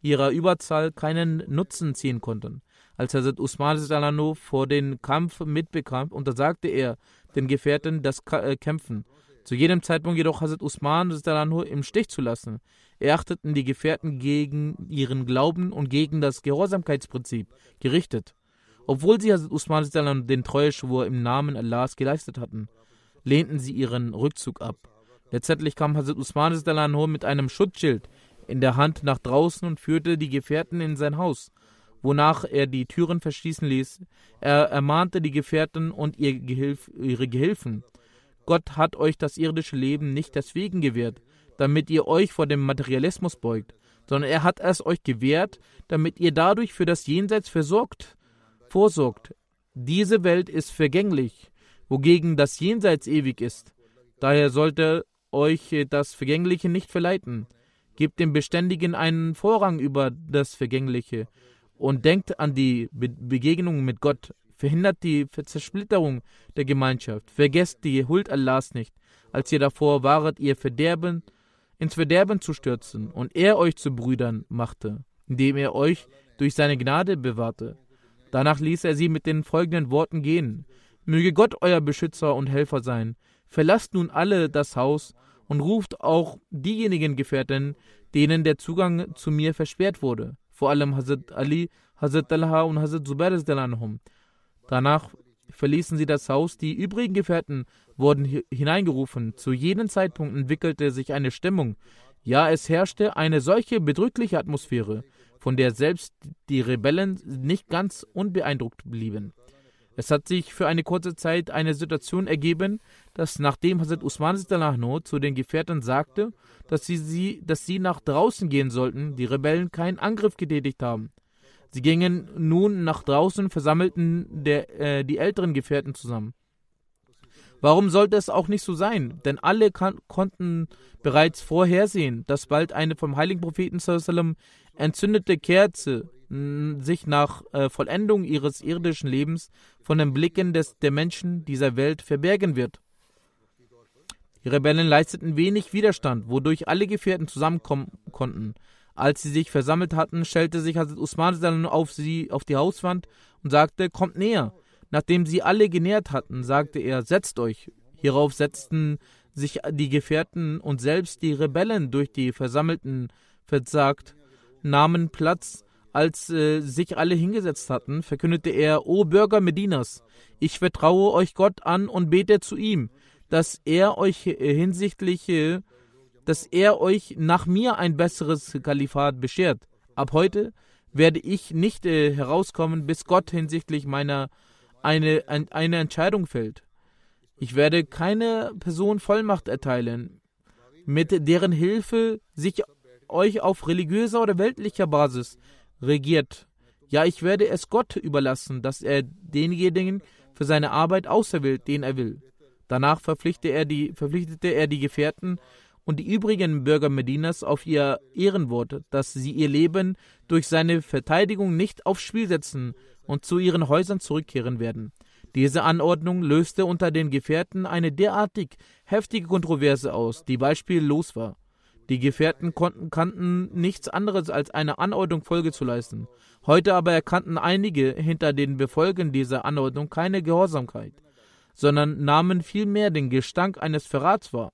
ihrer Überzahl keinen Nutzen ziehen konnten. Als Hazrat Usman vor den Kampf mitbekam, untersagte er den Gefährten das äh, Kämpfen. Zu jedem Zeitpunkt jedoch Hazrat Usman im Stich zu lassen. Er achteten die Gefährten gegen ihren Glauben und gegen das Gehorsamkeitsprinzip gerichtet. Obwohl sie Hazrat Usman den Treueschwur im Namen Allahs geleistet hatten, lehnten sie ihren Rückzug ab. Letztendlich kam Hazrat Usman mit einem Schutzschild in der Hand nach draußen und führte die Gefährten in sein Haus, wonach er die Türen verschließen ließ. Er ermahnte die Gefährten und ihre Gehilfen. Gott hat euch das irdische Leben nicht deswegen gewährt, damit ihr euch vor dem Materialismus beugt, sondern er hat es euch gewährt, damit ihr dadurch für das Jenseits versorgt, vorsorgt. Diese Welt ist vergänglich, wogegen das Jenseits ewig ist. Daher sollte euch das Vergängliche nicht verleiten. Gebt dem Beständigen einen Vorrang über das Vergängliche und denkt an die Be Begegnung mit Gott. Verhindert die Zersplitterung der Gemeinschaft. Vergesst die Huld Allahs nicht, als ihr davor waret, ihr Verderben ins Verderben zu stürzen und er euch zu Brüdern machte, indem er euch durch seine Gnade bewahrte. Danach ließ er sie mit den folgenden Worten gehen. Möge Gott euer Beschützer und Helfer sein. Verlasst nun alle das Haus und ruft auch diejenigen Gefährten, denen der Zugang zu mir versperrt wurde, vor allem Hazrat Ali, Hazrat Talha und Hazrat Zubair. Danach verließen sie das Haus, die übrigen Gefährten wurden hineingerufen. Zu jedem Zeitpunkt entwickelte sich eine Stimmung. Ja, es herrschte eine solche bedrückliche Atmosphäre, von der selbst die Rebellen nicht ganz unbeeindruckt blieben. Es hat sich für eine kurze Zeit eine Situation ergeben, dass nachdem Hazrat Usman zu den Gefährten sagte, dass sie, sie, dass sie nach draußen gehen sollten, die Rebellen keinen Angriff getätigt haben. Sie gingen nun nach draußen, versammelten der, äh, die älteren Gefährten zusammen. Warum sollte es auch nicht so sein? Denn alle konnten bereits vorhersehen, dass bald eine vom heiligen Propheten entzündete Kerze sich nach äh, Vollendung ihres irdischen Lebens von den Blicken des, der Menschen dieser Welt verbergen wird. Die Rebellen leisteten wenig Widerstand, wodurch alle Gefährten zusammenkommen konnten. Als sie sich versammelt hatten, stellte sich Hazrat Usman auf sie auf die Hauswand und sagte, kommt näher. Nachdem sie alle genährt hatten, sagte er, setzt euch. Hierauf setzten sich die Gefährten und selbst die Rebellen durch die Versammelten versagt, nahmen Platz. Als äh, sich alle hingesetzt hatten, verkündete er, O Bürger Medinas, ich vertraue euch Gott an und bete zu ihm, dass er euch äh, hinsichtlich, äh, dass er euch nach mir ein besseres Kalifat beschert. Ab heute werde ich nicht äh, herauskommen, bis Gott hinsichtlich meiner eine, ein, eine Entscheidung fällt. Ich werde keine Person Vollmacht erteilen, mit deren Hilfe sich euch auf religiöser oder weltlicher Basis regiert. Ja, ich werde es Gott überlassen, dass er denjenigen für seine Arbeit auserwählt, den er will. Danach verpflichtete er die, verpflichtete er die Gefährten und die übrigen Bürger Medinas auf ihr Ehrenwort, dass sie ihr Leben durch seine Verteidigung nicht aufs Spiel setzen und zu ihren Häusern zurückkehren werden. Diese Anordnung löste unter den Gefährten eine derartig heftige Kontroverse aus, die beispiellos war. Die Gefährten konnten, kannten nichts anderes als eine Anordnung Folge zu leisten. Heute aber erkannten einige hinter den Befolgen dieser Anordnung keine Gehorsamkeit, sondern nahmen vielmehr den Gestank eines Verrats wahr.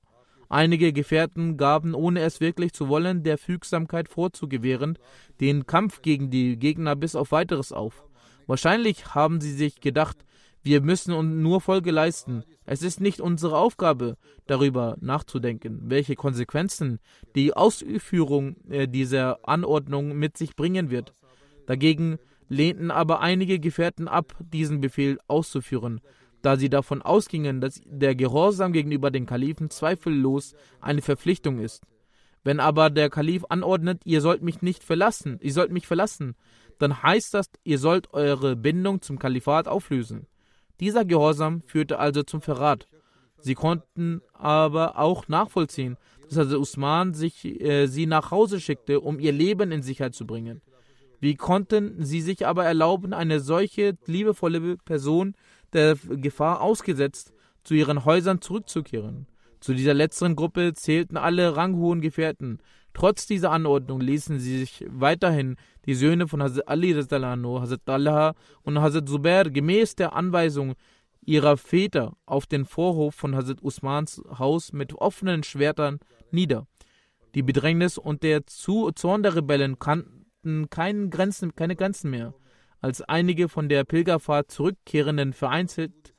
Einige Gefährten gaben, ohne es wirklich zu wollen, der Fügsamkeit vorzugewähren, den Kampf gegen die Gegner bis auf weiteres auf. Wahrscheinlich haben sie sich gedacht, wir müssen uns nur Folge leisten. Es ist nicht unsere Aufgabe, darüber nachzudenken, welche Konsequenzen die Ausführung äh, dieser Anordnung mit sich bringen wird. Dagegen lehnten aber einige Gefährten ab, diesen Befehl auszuführen, da sie davon ausgingen, dass der Gehorsam gegenüber den Kalifen zweifellos eine Verpflichtung ist. Wenn aber der Kalif anordnet, ihr sollt mich nicht verlassen, ihr sollt mich verlassen, dann heißt das, ihr sollt eure Bindung zum Kalifat auflösen. Dieser Gehorsam führte also zum Verrat. Sie konnten aber auch nachvollziehen, dass also Usman sich, äh, sie nach Hause schickte, um ihr Leben in Sicherheit zu bringen. Wie konnten sie sich aber erlauben, eine solche liebevolle Person der Gefahr ausgesetzt, zu ihren Häusern zurückzukehren? Zu dieser letzteren Gruppe zählten alle ranghohen Gefährten. Trotz dieser Anordnung ließen sie sich weiterhin die Söhne von Hazrat Ali, Hazrat Allah und Hazrat Zubair gemäß der Anweisung ihrer Väter auf den Vorhof von Hazrat Usmans Haus mit offenen Schwertern nieder. Die Bedrängnis und der Zorn der Rebellen kannten keine Grenzen, keine Grenzen mehr. Als einige von der Pilgerfahrt zurückkehrenden vereinzelt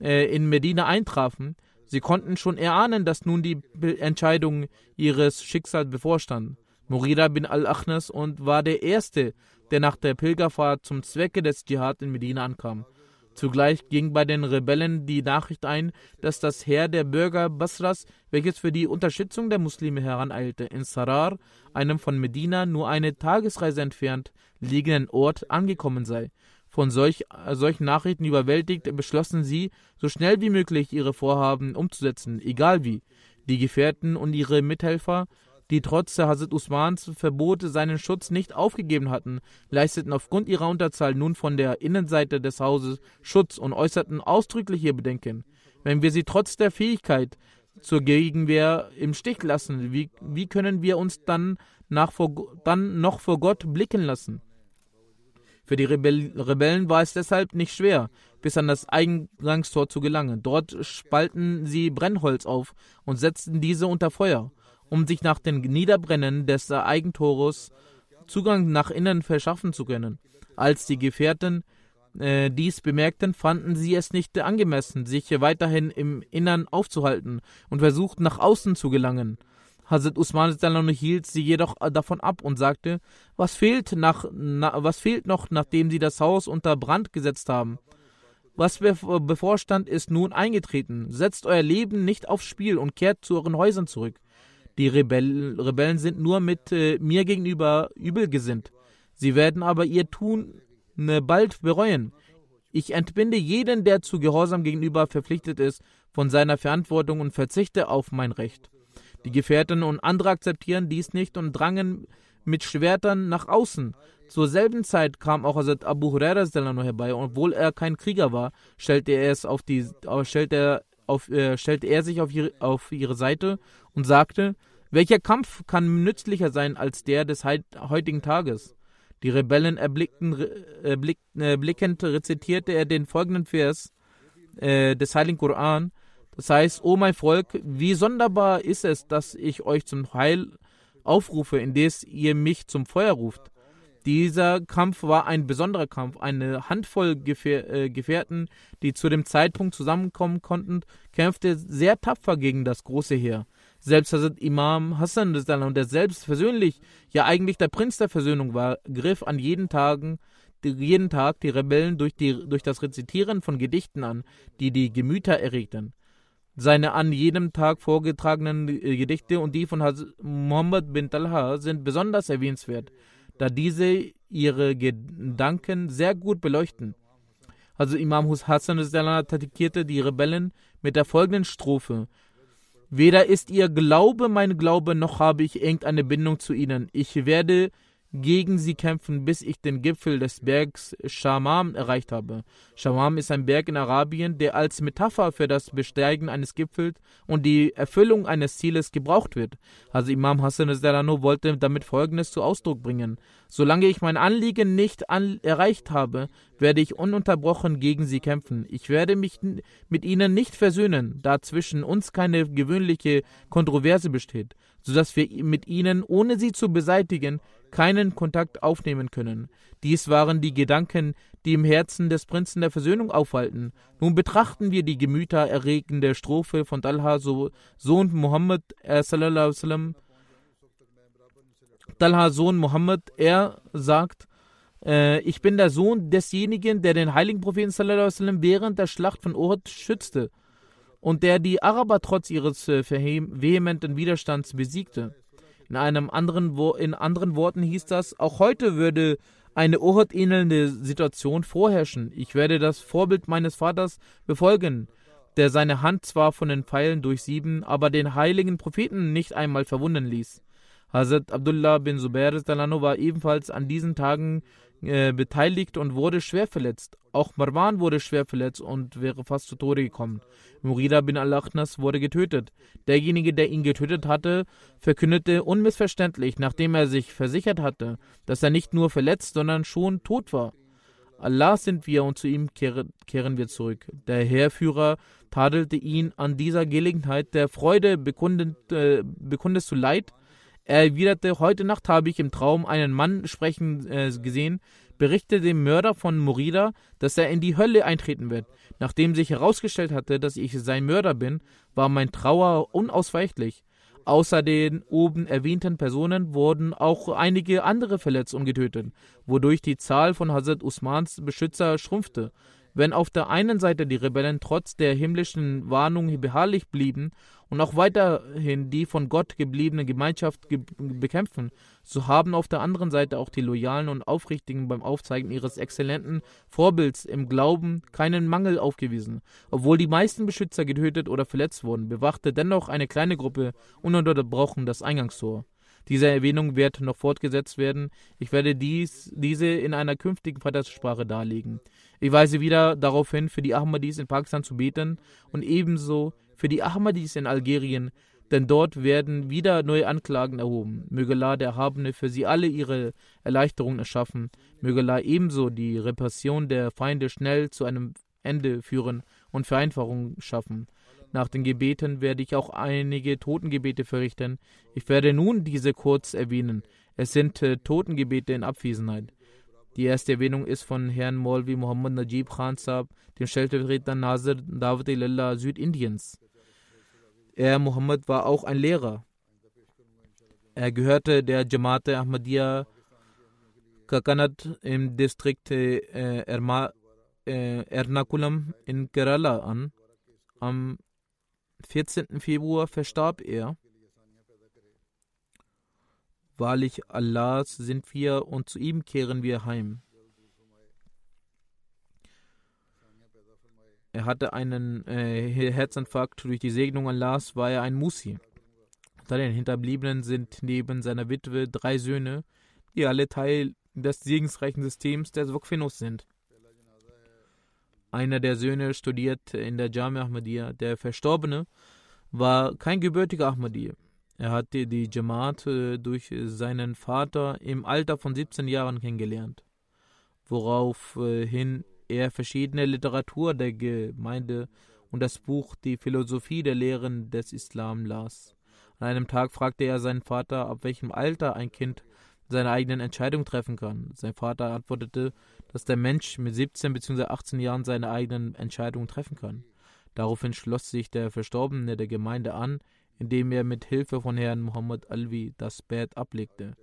äh, in Medina eintrafen, Sie konnten schon erahnen, dass nun die Entscheidung ihres Schicksals bevorstand. Murida bin al-Achnas und war der Erste, der nach der Pilgerfahrt zum Zwecke des Dschihad in Medina ankam. Zugleich ging bei den Rebellen die Nachricht ein, dass das Heer der Bürger Basras, welches für die Unterstützung der Muslime heraneilte, in Sarar, einem von Medina nur eine Tagesreise entfernt liegenden Ort, angekommen sei. Von solch, solchen Nachrichten überwältigt, beschlossen sie, so schnell wie möglich ihre Vorhaben umzusetzen, egal wie. Die Gefährten und ihre Mithelfer, die trotz Hazrat Usmans Verbot seinen Schutz nicht aufgegeben hatten, leisteten aufgrund ihrer Unterzahl nun von der Innenseite des Hauses Schutz und äußerten ausdrückliche Bedenken. Wenn wir sie trotz der Fähigkeit zur Gegenwehr im Stich lassen, wie, wie können wir uns dann, nach vor, dann noch vor Gott blicken lassen? Für die Rebell Rebellen war es deshalb nicht schwer, bis an das Eingangstor zu gelangen. Dort spalten sie Brennholz auf und setzten diese unter Feuer, um sich nach dem Niederbrennen des Eigentores Zugang nach innen verschaffen zu können. Als die Gefährten äh, dies bemerkten, fanden sie es nicht angemessen, sich weiterhin im Innern aufzuhalten und versuchten nach außen zu gelangen. Hazrat Usman hielt sie jedoch davon ab und sagte, was fehlt, nach, na, was fehlt noch, nachdem sie das Haus unter Brand gesetzt haben? Was bevorstand, ist nun eingetreten. Setzt euer Leben nicht aufs Spiel und kehrt zu euren Häusern zurück. Die Rebell Rebellen sind nur mit äh, mir gegenüber übel gesinnt. Sie werden aber ihr Tun ne, bald bereuen. Ich entbinde jeden, der zu Gehorsam gegenüber verpflichtet ist, von seiner Verantwortung und verzichte auf mein Recht. Die Gefährten und andere akzeptieren dies nicht und drangen mit Schwertern nach außen. Zur selben Zeit kam auch Hazrat Abu Huraira herbei, obwohl er kein Krieger war, stellte er, es auf die, stellte er, auf, äh, stellte er sich auf ihre, auf ihre Seite und sagte, Welcher Kampf kann nützlicher sein als der des heutigen Tages? Die Rebellen erblickten, erblick, erblickend rezitierte er den folgenden Vers äh, des Heiligen Koran. Das heißt, O mein Volk, wie sonderbar ist es, dass ich euch zum Heil aufrufe, indes ihr mich zum Feuer ruft. Dieser Kampf war ein besonderer Kampf. Eine Handvoll Gefähr äh, Gefährten, die zu dem Zeitpunkt zusammenkommen konnten, kämpfte sehr tapfer gegen das große Heer. Selbst Hazrat Imam Hassan, der selbst persönlich ja eigentlich der Prinz der Versöhnung war, griff an jeden Tagen jeden Tag die Rebellen durch, die, durch das Rezitieren von Gedichten an, die die Gemüter erregten. Seine an jedem Tag vorgetragenen äh, Gedichte und die von Hazrat Muhammad bin Talha sind besonders erwähnenswert, da diese ihre Gedanken sehr gut beleuchten. Also Imam Hassan attackierte die Rebellen mit der folgenden Strophe. Weder ist ihr Glaube mein Glaube, noch habe ich irgendeine Bindung zu ihnen. Ich werde gegen sie kämpfen, bis ich den Gipfel des Bergs Shamam erreicht habe. Shamam ist ein Berg in Arabien, der als Metapher für das Besteigen eines Gipfels und die Erfüllung eines Zieles gebraucht wird. Also Imam Hassan wollte damit Folgendes zu Ausdruck bringen. Solange ich mein Anliegen nicht an erreicht habe, werde ich ununterbrochen gegen sie kämpfen. Ich werde mich mit ihnen nicht versöhnen, da zwischen uns keine gewöhnliche Kontroverse besteht, sodass wir mit ihnen, ohne sie zu beseitigen, keinen Kontakt aufnehmen können. Dies waren die Gedanken, die im Herzen des Prinzen der Versöhnung aufhalten. Nun betrachten wir die gemütererregende Strophe von Talha, Sohn Muhammad, Talha Sohn Muhammad, er sagt, äh, ich bin der Sohn desjenigen, der den heiligen Propheten sallam, während der Schlacht von Uhud schützte und der die Araber trotz ihres äh, vehementen Widerstands besiegte. In, einem anderen, in anderen Worten hieß das, auch heute würde eine Uhud-ähnelnde Situation vorherrschen. Ich werde das Vorbild meines Vaters befolgen, der seine Hand zwar von den Pfeilen durchsieben, aber den heiligen Propheten nicht einmal verwunden ließ. Hazrat Abdullah bin Zubair war ebenfalls an diesen Tagen äh, beteiligt und wurde schwer verletzt. Auch Marwan wurde schwer verletzt und wäre fast zu Tode gekommen. Murida bin al-Akhnas wurde getötet. Derjenige, der ihn getötet hatte, verkündete unmissverständlich, nachdem er sich versichert hatte, dass er nicht nur verletzt, sondern schon tot war. Allah sind wir und zu ihm kehren wir zurück. Der Heerführer tadelte ihn an dieser Gelegenheit der Freude bekundend, äh, bekundest du Leid er erwiderte, heute Nacht habe ich im Traum einen Mann sprechen äh, gesehen, berichtete dem Mörder von Morida, dass er in die Hölle eintreten wird. Nachdem sich herausgestellt hatte, dass ich sein Mörder bin, war mein Trauer unausweichlich. Außer den oben erwähnten Personen wurden auch einige andere verletzt und getötet, wodurch die Zahl von Hazrat Usmans Beschützer schrumpfte. Wenn auf der einen Seite die Rebellen trotz der himmlischen Warnung beharrlich blieben und auch weiterhin die von Gott gebliebene Gemeinschaft ge bekämpfen, so haben auf der anderen Seite auch die Loyalen und Aufrichtigen beim Aufzeigen ihres exzellenten Vorbilds im Glauben keinen Mangel aufgewiesen. Obwohl die meisten Beschützer getötet oder verletzt wurden, bewachte dennoch eine kleine Gruppe ununterbrochen das Eingangstor. Diese Erwähnung wird noch fortgesetzt werden. Ich werde dies, diese in einer künftigen Vatersprache darlegen. Ich weise wieder darauf hin, für die Ahmadis in Pakistan zu beten und ebenso für die Ahmadis in Algerien, denn dort werden wieder neue Anklagen erhoben. Möge Allah der Erhabene für sie alle ihre Erleichterung erschaffen. Möge Allah ebenso die Repression der Feinde schnell zu einem Ende führen und Vereinfachung schaffen. Nach den Gebeten werde ich auch einige Totengebete verrichten. Ich werde nun diese kurz erwähnen. Es sind äh, Totengebete in Abwesenheit. Die erste Erwähnung ist von Herrn Maulvi Muhammad Najib Khan Saab, dem Stellvertreter Nazir Dawat ilallah Südindiens. Er, Muhammad, war auch ein Lehrer. Er gehörte der Jamaat Ahmadiyya Kakanat im Distrikt äh, äh, Ernakulam in Kerala an. Am 14. Februar verstarb er. Wahrlich Allahs sind wir und zu ihm kehren wir heim. Er hatte einen äh, Herzinfarkt. Durch die Segnung Allahs war er ein Musi. Unter den Hinterbliebenen sind neben seiner Witwe drei Söhne, die alle Teil des segensreichen Systems der Wokfinus sind. Einer der Söhne studiert in der Jamia Ahmadiyya. Der Verstorbene war kein gebürtiger Ahmadi. Er hatte die Jamaat äh, durch seinen Vater im Alter von 17 Jahren kennengelernt, woraufhin er verschiedene Literatur der Gemeinde und das Buch Die Philosophie der Lehren des Islam las. An einem Tag fragte er seinen Vater, ab welchem Alter ein Kind seine eigenen Entscheidungen treffen kann. Sein Vater antwortete, dass der Mensch mit 17 bzw. 18 Jahren seine eigenen Entscheidungen treffen kann. Daraufhin schloss sich der Verstorbene der Gemeinde an, indem er mit Hilfe von Herrn Muhammad Alvi das Bett ablegte.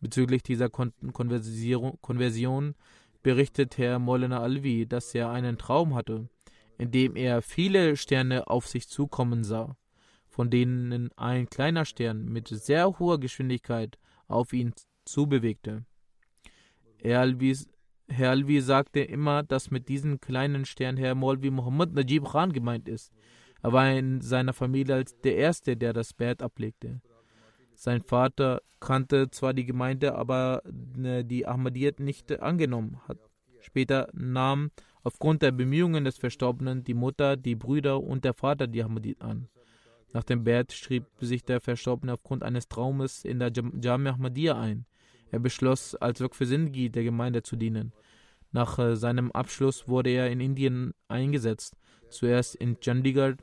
Bezüglich dieser Kon Konversion berichtet Herr Molena Alvi, dass er einen Traum hatte, in dem er viele Sterne auf sich zukommen sah, von denen ein kleiner Stern mit sehr hoher Geschwindigkeit auf ihn zubewegte. Herr Alvi, Herr Alvi sagte immer, dass mit diesem kleinen Stern Herr Molvi Muhammad Najib Khan gemeint ist. Er war in seiner Familie als der Erste, der das Bett ablegte. Sein Vater kannte zwar die Gemeinde, aber ne, die Ahmadiyyat nicht angenommen hat. Später nahm aufgrund der Bemühungen des Verstorbenen die Mutter, die Brüder und der Vater die Ahmadiyyat an. Nach dem Bett schrieb sich der Verstorbene aufgrund eines Traumes in der Jamia Ahmadiyya ein. Er beschloss, als Waqf-Sindgi der Gemeinde zu dienen. Nach äh, seinem Abschluss wurde er in Indien eingesetzt, zuerst in Chandigarh,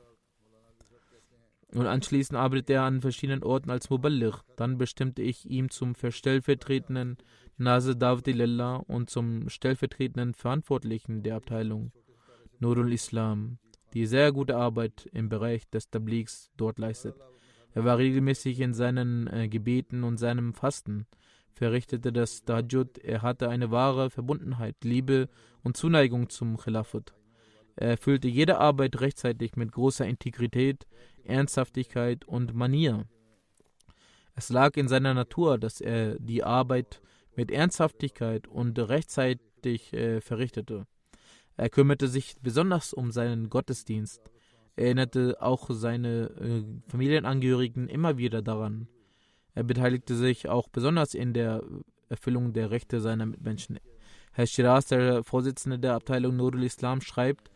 und anschließend arbeitete er an verschiedenen Orten als Muballigh. Dann bestimmte ich ihn zum stellvertretenden Nase Davdilillah und zum stellvertretenden Verantwortlichen der Abteilung Nurul Islam, die sehr gute Arbeit im Bereich des Tabligs dort leistet. Er war regelmäßig in seinen äh, Gebeten und seinem Fasten, verrichtete das Tajud, er hatte eine wahre Verbundenheit, Liebe und Zuneigung zum Khilafat. Er erfüllte jede Arbeit rechtzeitig mit großer Integrität, Ernsthaftigkeit und Manier. Es lag in seiner Natur, dass er die Arbeit mit Ernsthaftigkeit und rechtzeitig äh, verrichtete. Er kümmerte sich besonders um seinen Gottesdienst. Er erinnerte auch seine äh, Familienangehörigen immer wieder daran. Er beteiligte sich auch besonders in der Erfüllung der Rechte seiner Mitmenschen. Herr Shiraz, der Vorsitzende der Abteilung Nurul Islam, schreibt,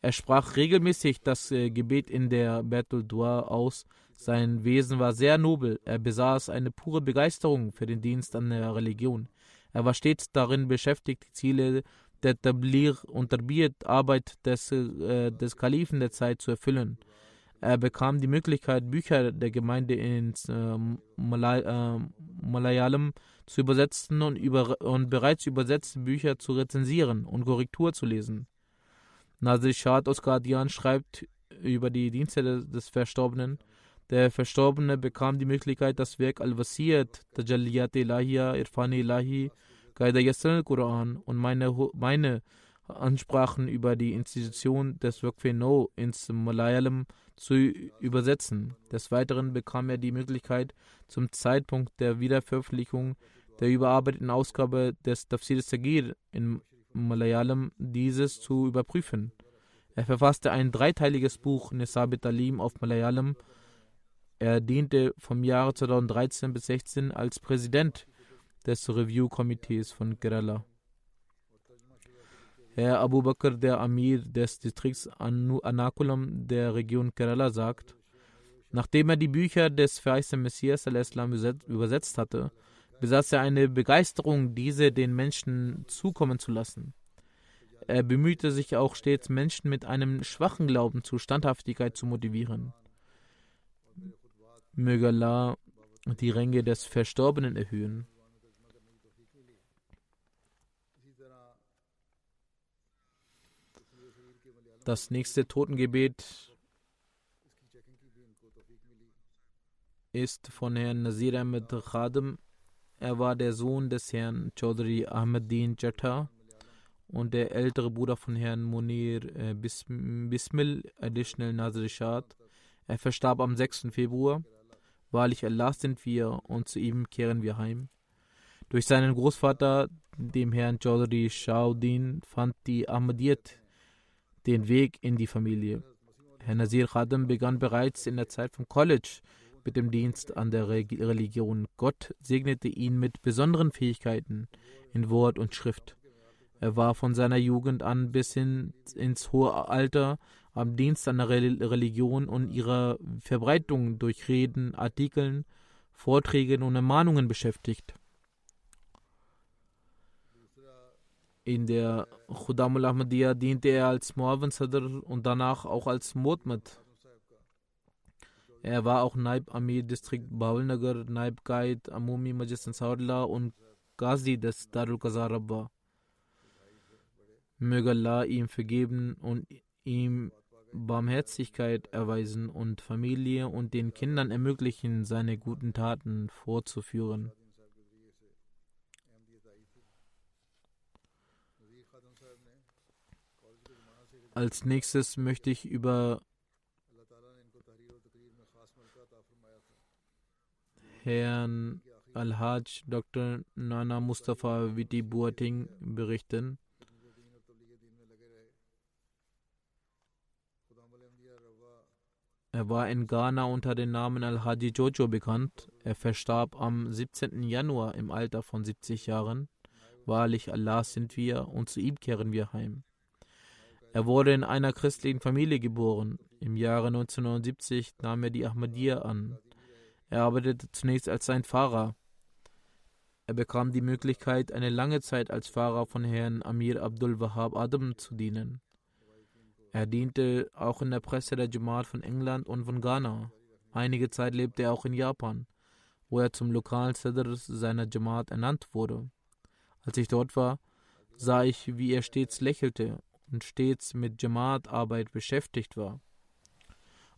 er sprach regelmäßig das äh, Gebet in der Bertul Dua aus. Sein Wesen war sehr nobel. Er besaß eine pure Begeisterung für den Dienst an der Religion. Er war stets darin beschäftigt, die Ziele der Tablir und Tarbiyat-Arbeit des, äh, des Kalifen der Zeit zu erfüllen. Er bekam die Möglichkeit, Bücher der Gemeinde ins äh, Malay äh, Malayalam zu übersetzen und, über, und bereits übersetzte Bücher zu rezensieren und Korrektur zu lesen. Nazir Shad aus Guardian schreibt über die Dienste des Verstorbenen. Der Verstorbene bekam die Möglichkeit, das Werk Al-Wasiyat, Tajalliyat Ilahiya, Irfani Ilahi, Qaida Yassal Quran und meine, meine Ansprachen über die Institution des Waqf-No ins Malayalam zu übersetzen. Des Weiteren bekam er die Möglichkeit, zum Zeitpunkt der Wiederveröffentlichung der überarbeiteten Ausgabe des Tafsir Sagir in Malayalam dieses zu überprüfen. Er verfasste ein dreiteiliges Buch Nisabit Talim auf Malayalam. Er diente vom Jahre 2013 bis 2016 als Präsident des Review-Komitees von Kerala. Herr Abu Bakr, der Amir des Distrikts Anakulam der Region Kerala, sagt, nachdem er die Bücher des verheißten Messias übersetzt hatte, besaß er eine Begeisterung, diese den Menschen zukommen zu lassen. Er bemühte sich auch stets, Menschen mit einem schwachen Glauben zu Standhaftigkeit zu motivieren. Möge Allah die Ränge des Verstorbenen erhöhen. Das nächste Totengebet ist von Herrn Nazir Ahmed Khadim er war der Sohn des Herrn Chaudhry Ahmeddin Chattha und der ältere Bruder von Herrn Munir äh, Bismil, additional Nazir Er verstarb am 6. Februar. Wahrlich Allah sind wir und zu ihm kehren wir heim. Durch seinen Großvater, dem Herrn Chaudhry Shauddin, fand die Ahmadiyyat den Weg in die Familie. Herr Nazir Khadim begann bereits in der Zeit vom College mit dem Dienst an der Religion. Gott segnete ihn mit besonderen Fähigkeiten in Wort und Schrift. Er war von seiner Jugend an bis hin ins hohe Alter am Dienst an der Religion und ihrer Verbreitung durch Reden, Artikeln, Vorträgen und Ermahnungen beschäftigt. In der Khudamul Ahmadiyya diente er als Muawin Sadr und danach auch als Mutmad. Er war auch Naib Amir Distrikt Bawalnagar, Naib Qaid Amumi Majlis Ansarullah und Ghazi des Darul Qazar Rabba. Möge Allah ihm vergeben und ihm Barmherzigkeit erweisen und Familie und den Kindern ermöglichen, seine guten Taten fortzuführen. Als nächstes möchte ich über Herrn Al-Hajj Dr. Nana Mustafa Witi Buating berichten. Er war in Ghana unter dem Namen Al-Haji Jojo bekannt. Er verstarb am 17. Januar im Alter von 70 Jahren. Wahrlich Allah sind wir und zu ihm kehren wir heim. Er wurde in einer christlichen Familie geboren. Im Jahre 1979 nahm er die Ahmadiyya an. Er arbeitete zunächst als sein Fahrer. Er bekam die Möglichkeit, eine lange Zeit als Fahrer von Herrn Amir Abdul Wahab Adam zu dienen. Er diente auch in der Presse der Jamaat von England und von Ghana. Einige Zeit lebte er auch in Japan, wo er zum lokalen Sedr seiner Jamaat ernannt wurde. Als ich dort war, sah ich, wie er stets lächelte und stets mit Jamaat-Arbeit beschäftigt war.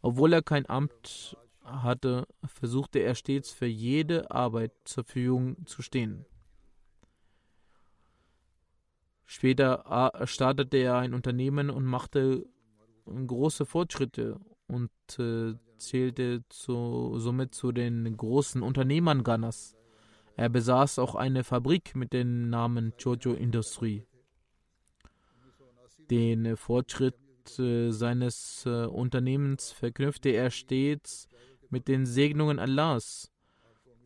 Obwohl er kein Amt hatte, versuchte er stets für jede Arbeit zur Verfügung zu stehen. Später startete er ein Unternehmen und machte große Fortschritte und äh, zählte zu, somit zu den großen Unternehmern Ghanas. Er besaß auch eine Fabrik mit dem Namen Jojo Industrie. Den Fortschritt äh, seines äh, Unternehmens verknüpfte er stets mit den Segnungen Allahs,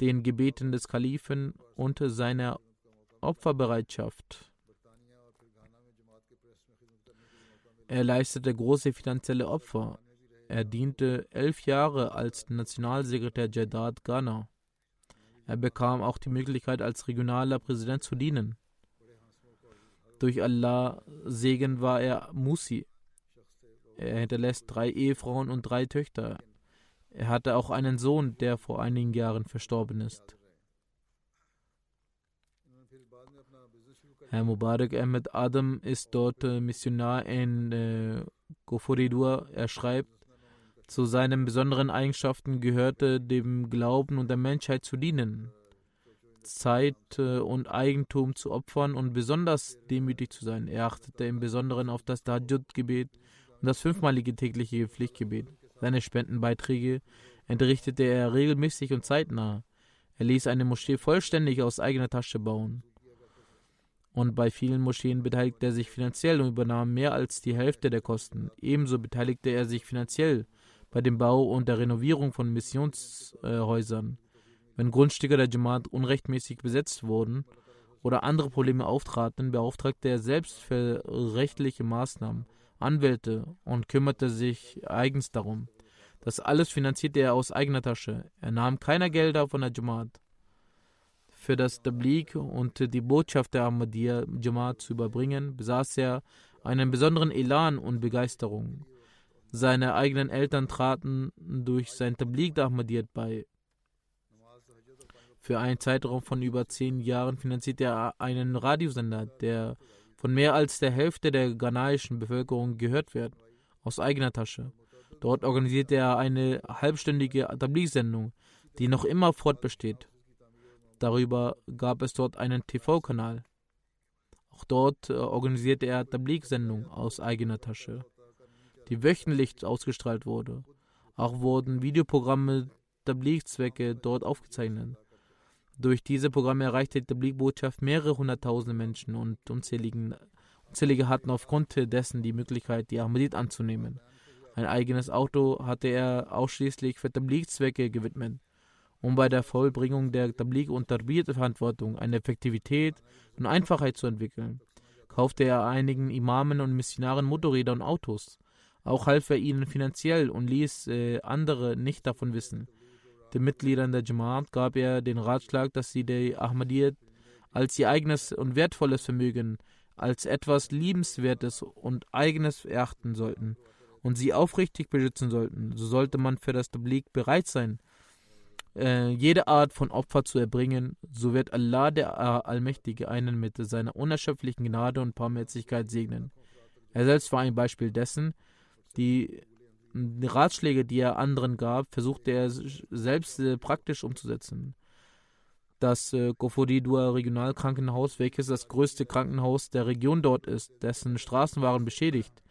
den Gebeten des Kalifen und seiner Opferbereitschaft. Er leistete große finanzielle Opfer. Er diente elf Jahre als Nationalsekretär Jeddah Ghana. Er bekam auch die Möglichkeit, als regionaler Präsident zu dienen. Durch Allah Segen war er Musi. Er hinterlässt drei Ehefrauen und drei Töchter. Er hatte auch einen Sohn, der vor einigen Jahren verstorben ist. Herr Mubarak Ahmed Adam ist dort äh, Missionar in äh, Gofuridur. Er schreibt, zu seinen besonderen Eigenschaften gehörte dem Glauben und der Menschheit zu dienen, Zeit äh, und Eigentum zu opfern und besonders demütig zu sein. Er achtete im Besonderen auf das Dajjud-Gebet und das fünfmalige tägliche Pflichtgebet. Seine Spendenbeiträge entrichtete er regelmäßig und zeitnah. Er ließ eine Moschee vollständig aus eigener Tasche bauen und bei vielen Moscheen beteiligte er sich finanziell und übernahm mehr als die Hälfte der Kosten. Ebenso beteiligte er sich finanziell bei dem Bau und der Renovierung von Missionshäusern. Wenn Grundstücke der Jamaat unrechtmäßig besetzt wurden oder andere Probleme auftraten, beauftragte er selbst für rechtliche Maßnahmen Anwälte und kümmerte sich eigens darum. Das alles finanzierte er aus eigener Tasche. Er nahm keine Gelder von der Jamaat für das Tabligh und die Botschaft der Ahmadiyya Jamaat zu überbringen, besaß er einen besonderen Elan und Begeisterung. Seine eigenen Eltern traten durch sein Tabligh der Ahmadiyya bei. Für einen Zeitraum von über zehn Jahren finanzierte er einen Radiosender, der von mehr als der Hälfte der ghanaischen Bevölkerung gehört wird, aus eigener Tasche. Dort organisierte er eine halbstündige Tabligh-Sendung, die noch immer fortbesteht. Darüber gab es dort einen TV-Kanal. Auch dort äh, organisierte er Tablik-Sendungen aus eigener Tasche, die wöchentlich ausgestrahlt wurde. Auch wurden Videoprogramme Tablik-Zwecke dort aufgezeichnet. Durch diese Programme erreichte die Tablik-Botschaft mehrere hunderttausende Menschen und unzähligen, unzählige hatten aufgrund dessen die Möglichkeit, die Ahmadid anzunehmen. Ein eigenes Auto hatte er ausschließlich für Tablik-Zwecke gewidmet um bei der Vollbringung der Tabligh- und Tarbiyat-Verantwortung eine Effektivität und Einfachheit zu entwickeln. kaufte er einigen Imamen und Missionaren Motorräder und Autos. Auch half er ihnen finanziell und ließ äh, andere nicht davon wissen. Den Mitgliedern der Jamaat gab er den Ratschlag, dass sie die Ahmadiyyat als ihr eigenes und wertvolles Vermögen, als etwas Liebenswertes und eigenes erachten sollten und sie aufrichtig beschützen sollten. So sollte man für das Tablik bereit sein, äh, jede Art von Opfer zu erbringen, so wird Allah der Allmächtige einen mit seiner unerschöpflichen Gnade und Barmherzigkeit segnen. Er selbst war ein Beispiel dessen, die Ratschläge, die er anderen gab, versuchte er selbst äh, praktisch umzusetzen. Das äh, Koforidua Regionalkrankenhaus, welches das größte Krankenhaus der Region dort ist, dessen Straßen waren beschädigt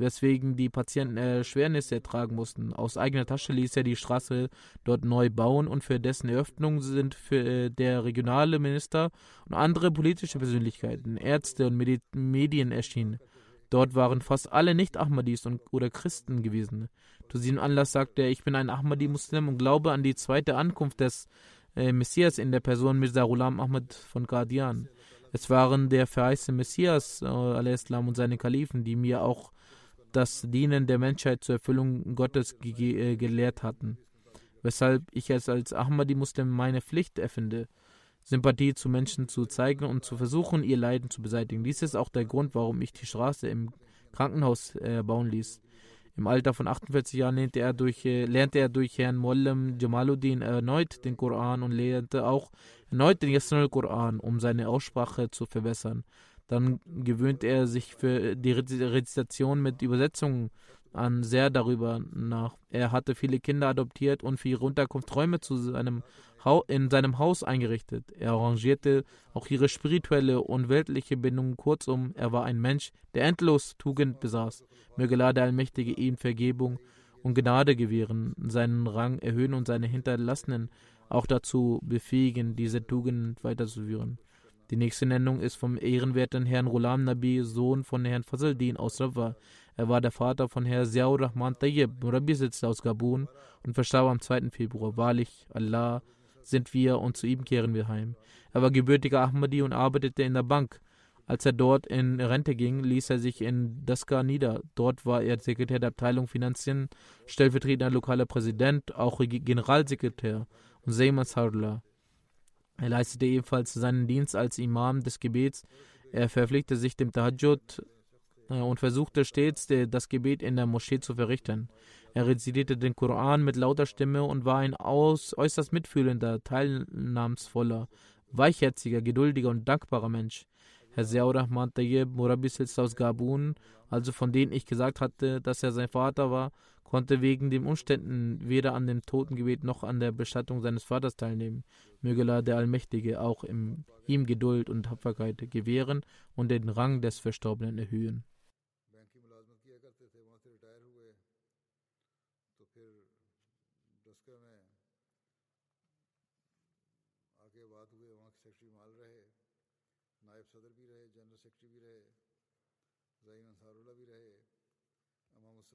weswegen die Patienten Erschwernisse ertragen mussten. Aus eigener Tasche ließ er die Straße dort neu bauen und für dessen Eröffnung sind für äh, der regionale Minister und andere politische Persönlichkeiten, Ärzte und Medi Medien erschienen. Dort waren fast alle Nicht-Ahmadis oder Christen gewesen. Zu diesem Anlass sagte er, ich bin ein Ahmadi-Muslim und glaube an die zweite Ankunft des äh, Messias in der Person Mirza Ghulam Ahmad von Qadian. Es waren der verheißene Messias äh, und seine Kalifen, die mir auch das Dienen der Menschheit zur Erfüllung Gottes ge äh, gelehrt hatten, weshalb ich es als Ahmadi-Muslim meine Pflicht erfinde, Sympathie zu Menschen zu zeigen und zu versuchen, ihr Leiden zu beseitigen. Dies ist auch der Grund, warum ich die Straße im Krankenhaus äh, bauen ließ. Im Alter von 48 Jahren lernte er durch, äh, lernte er durch Herrn Mollam Jamaluddin erneut den Koran und lernte auch erneut den Yasnul Koran, um seine Aussprache zu verbessern. Dann gewöhnt er sich für die Rezitation mit Übersetzungen an sehr darüber nach. Er hatte viele Kinder adoptiert und für ihre Unterkunft Räume zu seinem in seinem Haus eingerichtet. Er arrangierte auch ihre spirituelle und weltliche Bindung. Kurzum, er war ein Mensch, der endlos Tugend besaß. Möge Allah der Allmächtige ihm Vergebung und Gnade gewähren, seinen Rang erhöhen und seine Hinterlassenen auch dazu befähigen, diese Tugend weiterzuführen. Die nächste Nennung ist vom ehrenwerten Herrn Rulam Nabi, Sohn von Herrn Fazaldin aus Rawa. Er war der Vater von Herrn Ziaur Rahman Tayyib, Rabbi-Sitz aus Gabun und verstarb am 2. Februar. Wahrlich, Allah sind wir und zu ihm kehren wir heim. Er war gebürtiger Ahmadi und arbeitete in der Bank. Als er dort in Rente ging, ließ er sich in Daska nieder. Dort war er Sekretär der Abteilung Finanzen, stellvertretender lokaler Präsident, auch Generalsekretär und Seyman Sarla. Er leistete ebenfalls seinen Dienst als Imam des Gebets. Er verpflichtete sich dem Tahajjud äh, und versuchte stets, das Gebet in der Moschee zu verrichten. Er rezitierte den Koran mit lauter Stimme und war ein aus, äußerst mitfühlender, teilnahmsvoller, weichherziger, geduldiger und dankbarer Mensch. Herr Ziaur Rahman Tayyib Murabi aus Gabun, also von denen ich gesagt hatte, dass er sein Vater war, konnte wegen den Umständen weder an dem Totengebet noch an der Bestattung seines Vaters teilnehmen. Möge Allah der Allmächtige auch im, ihm Geduld und Tapferkeit gewähren und den Rang des Verstorbenen erhöhen.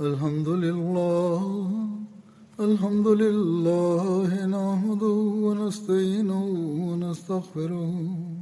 الحمد لله الحمد لله نحمده ونستعينه ونستغفره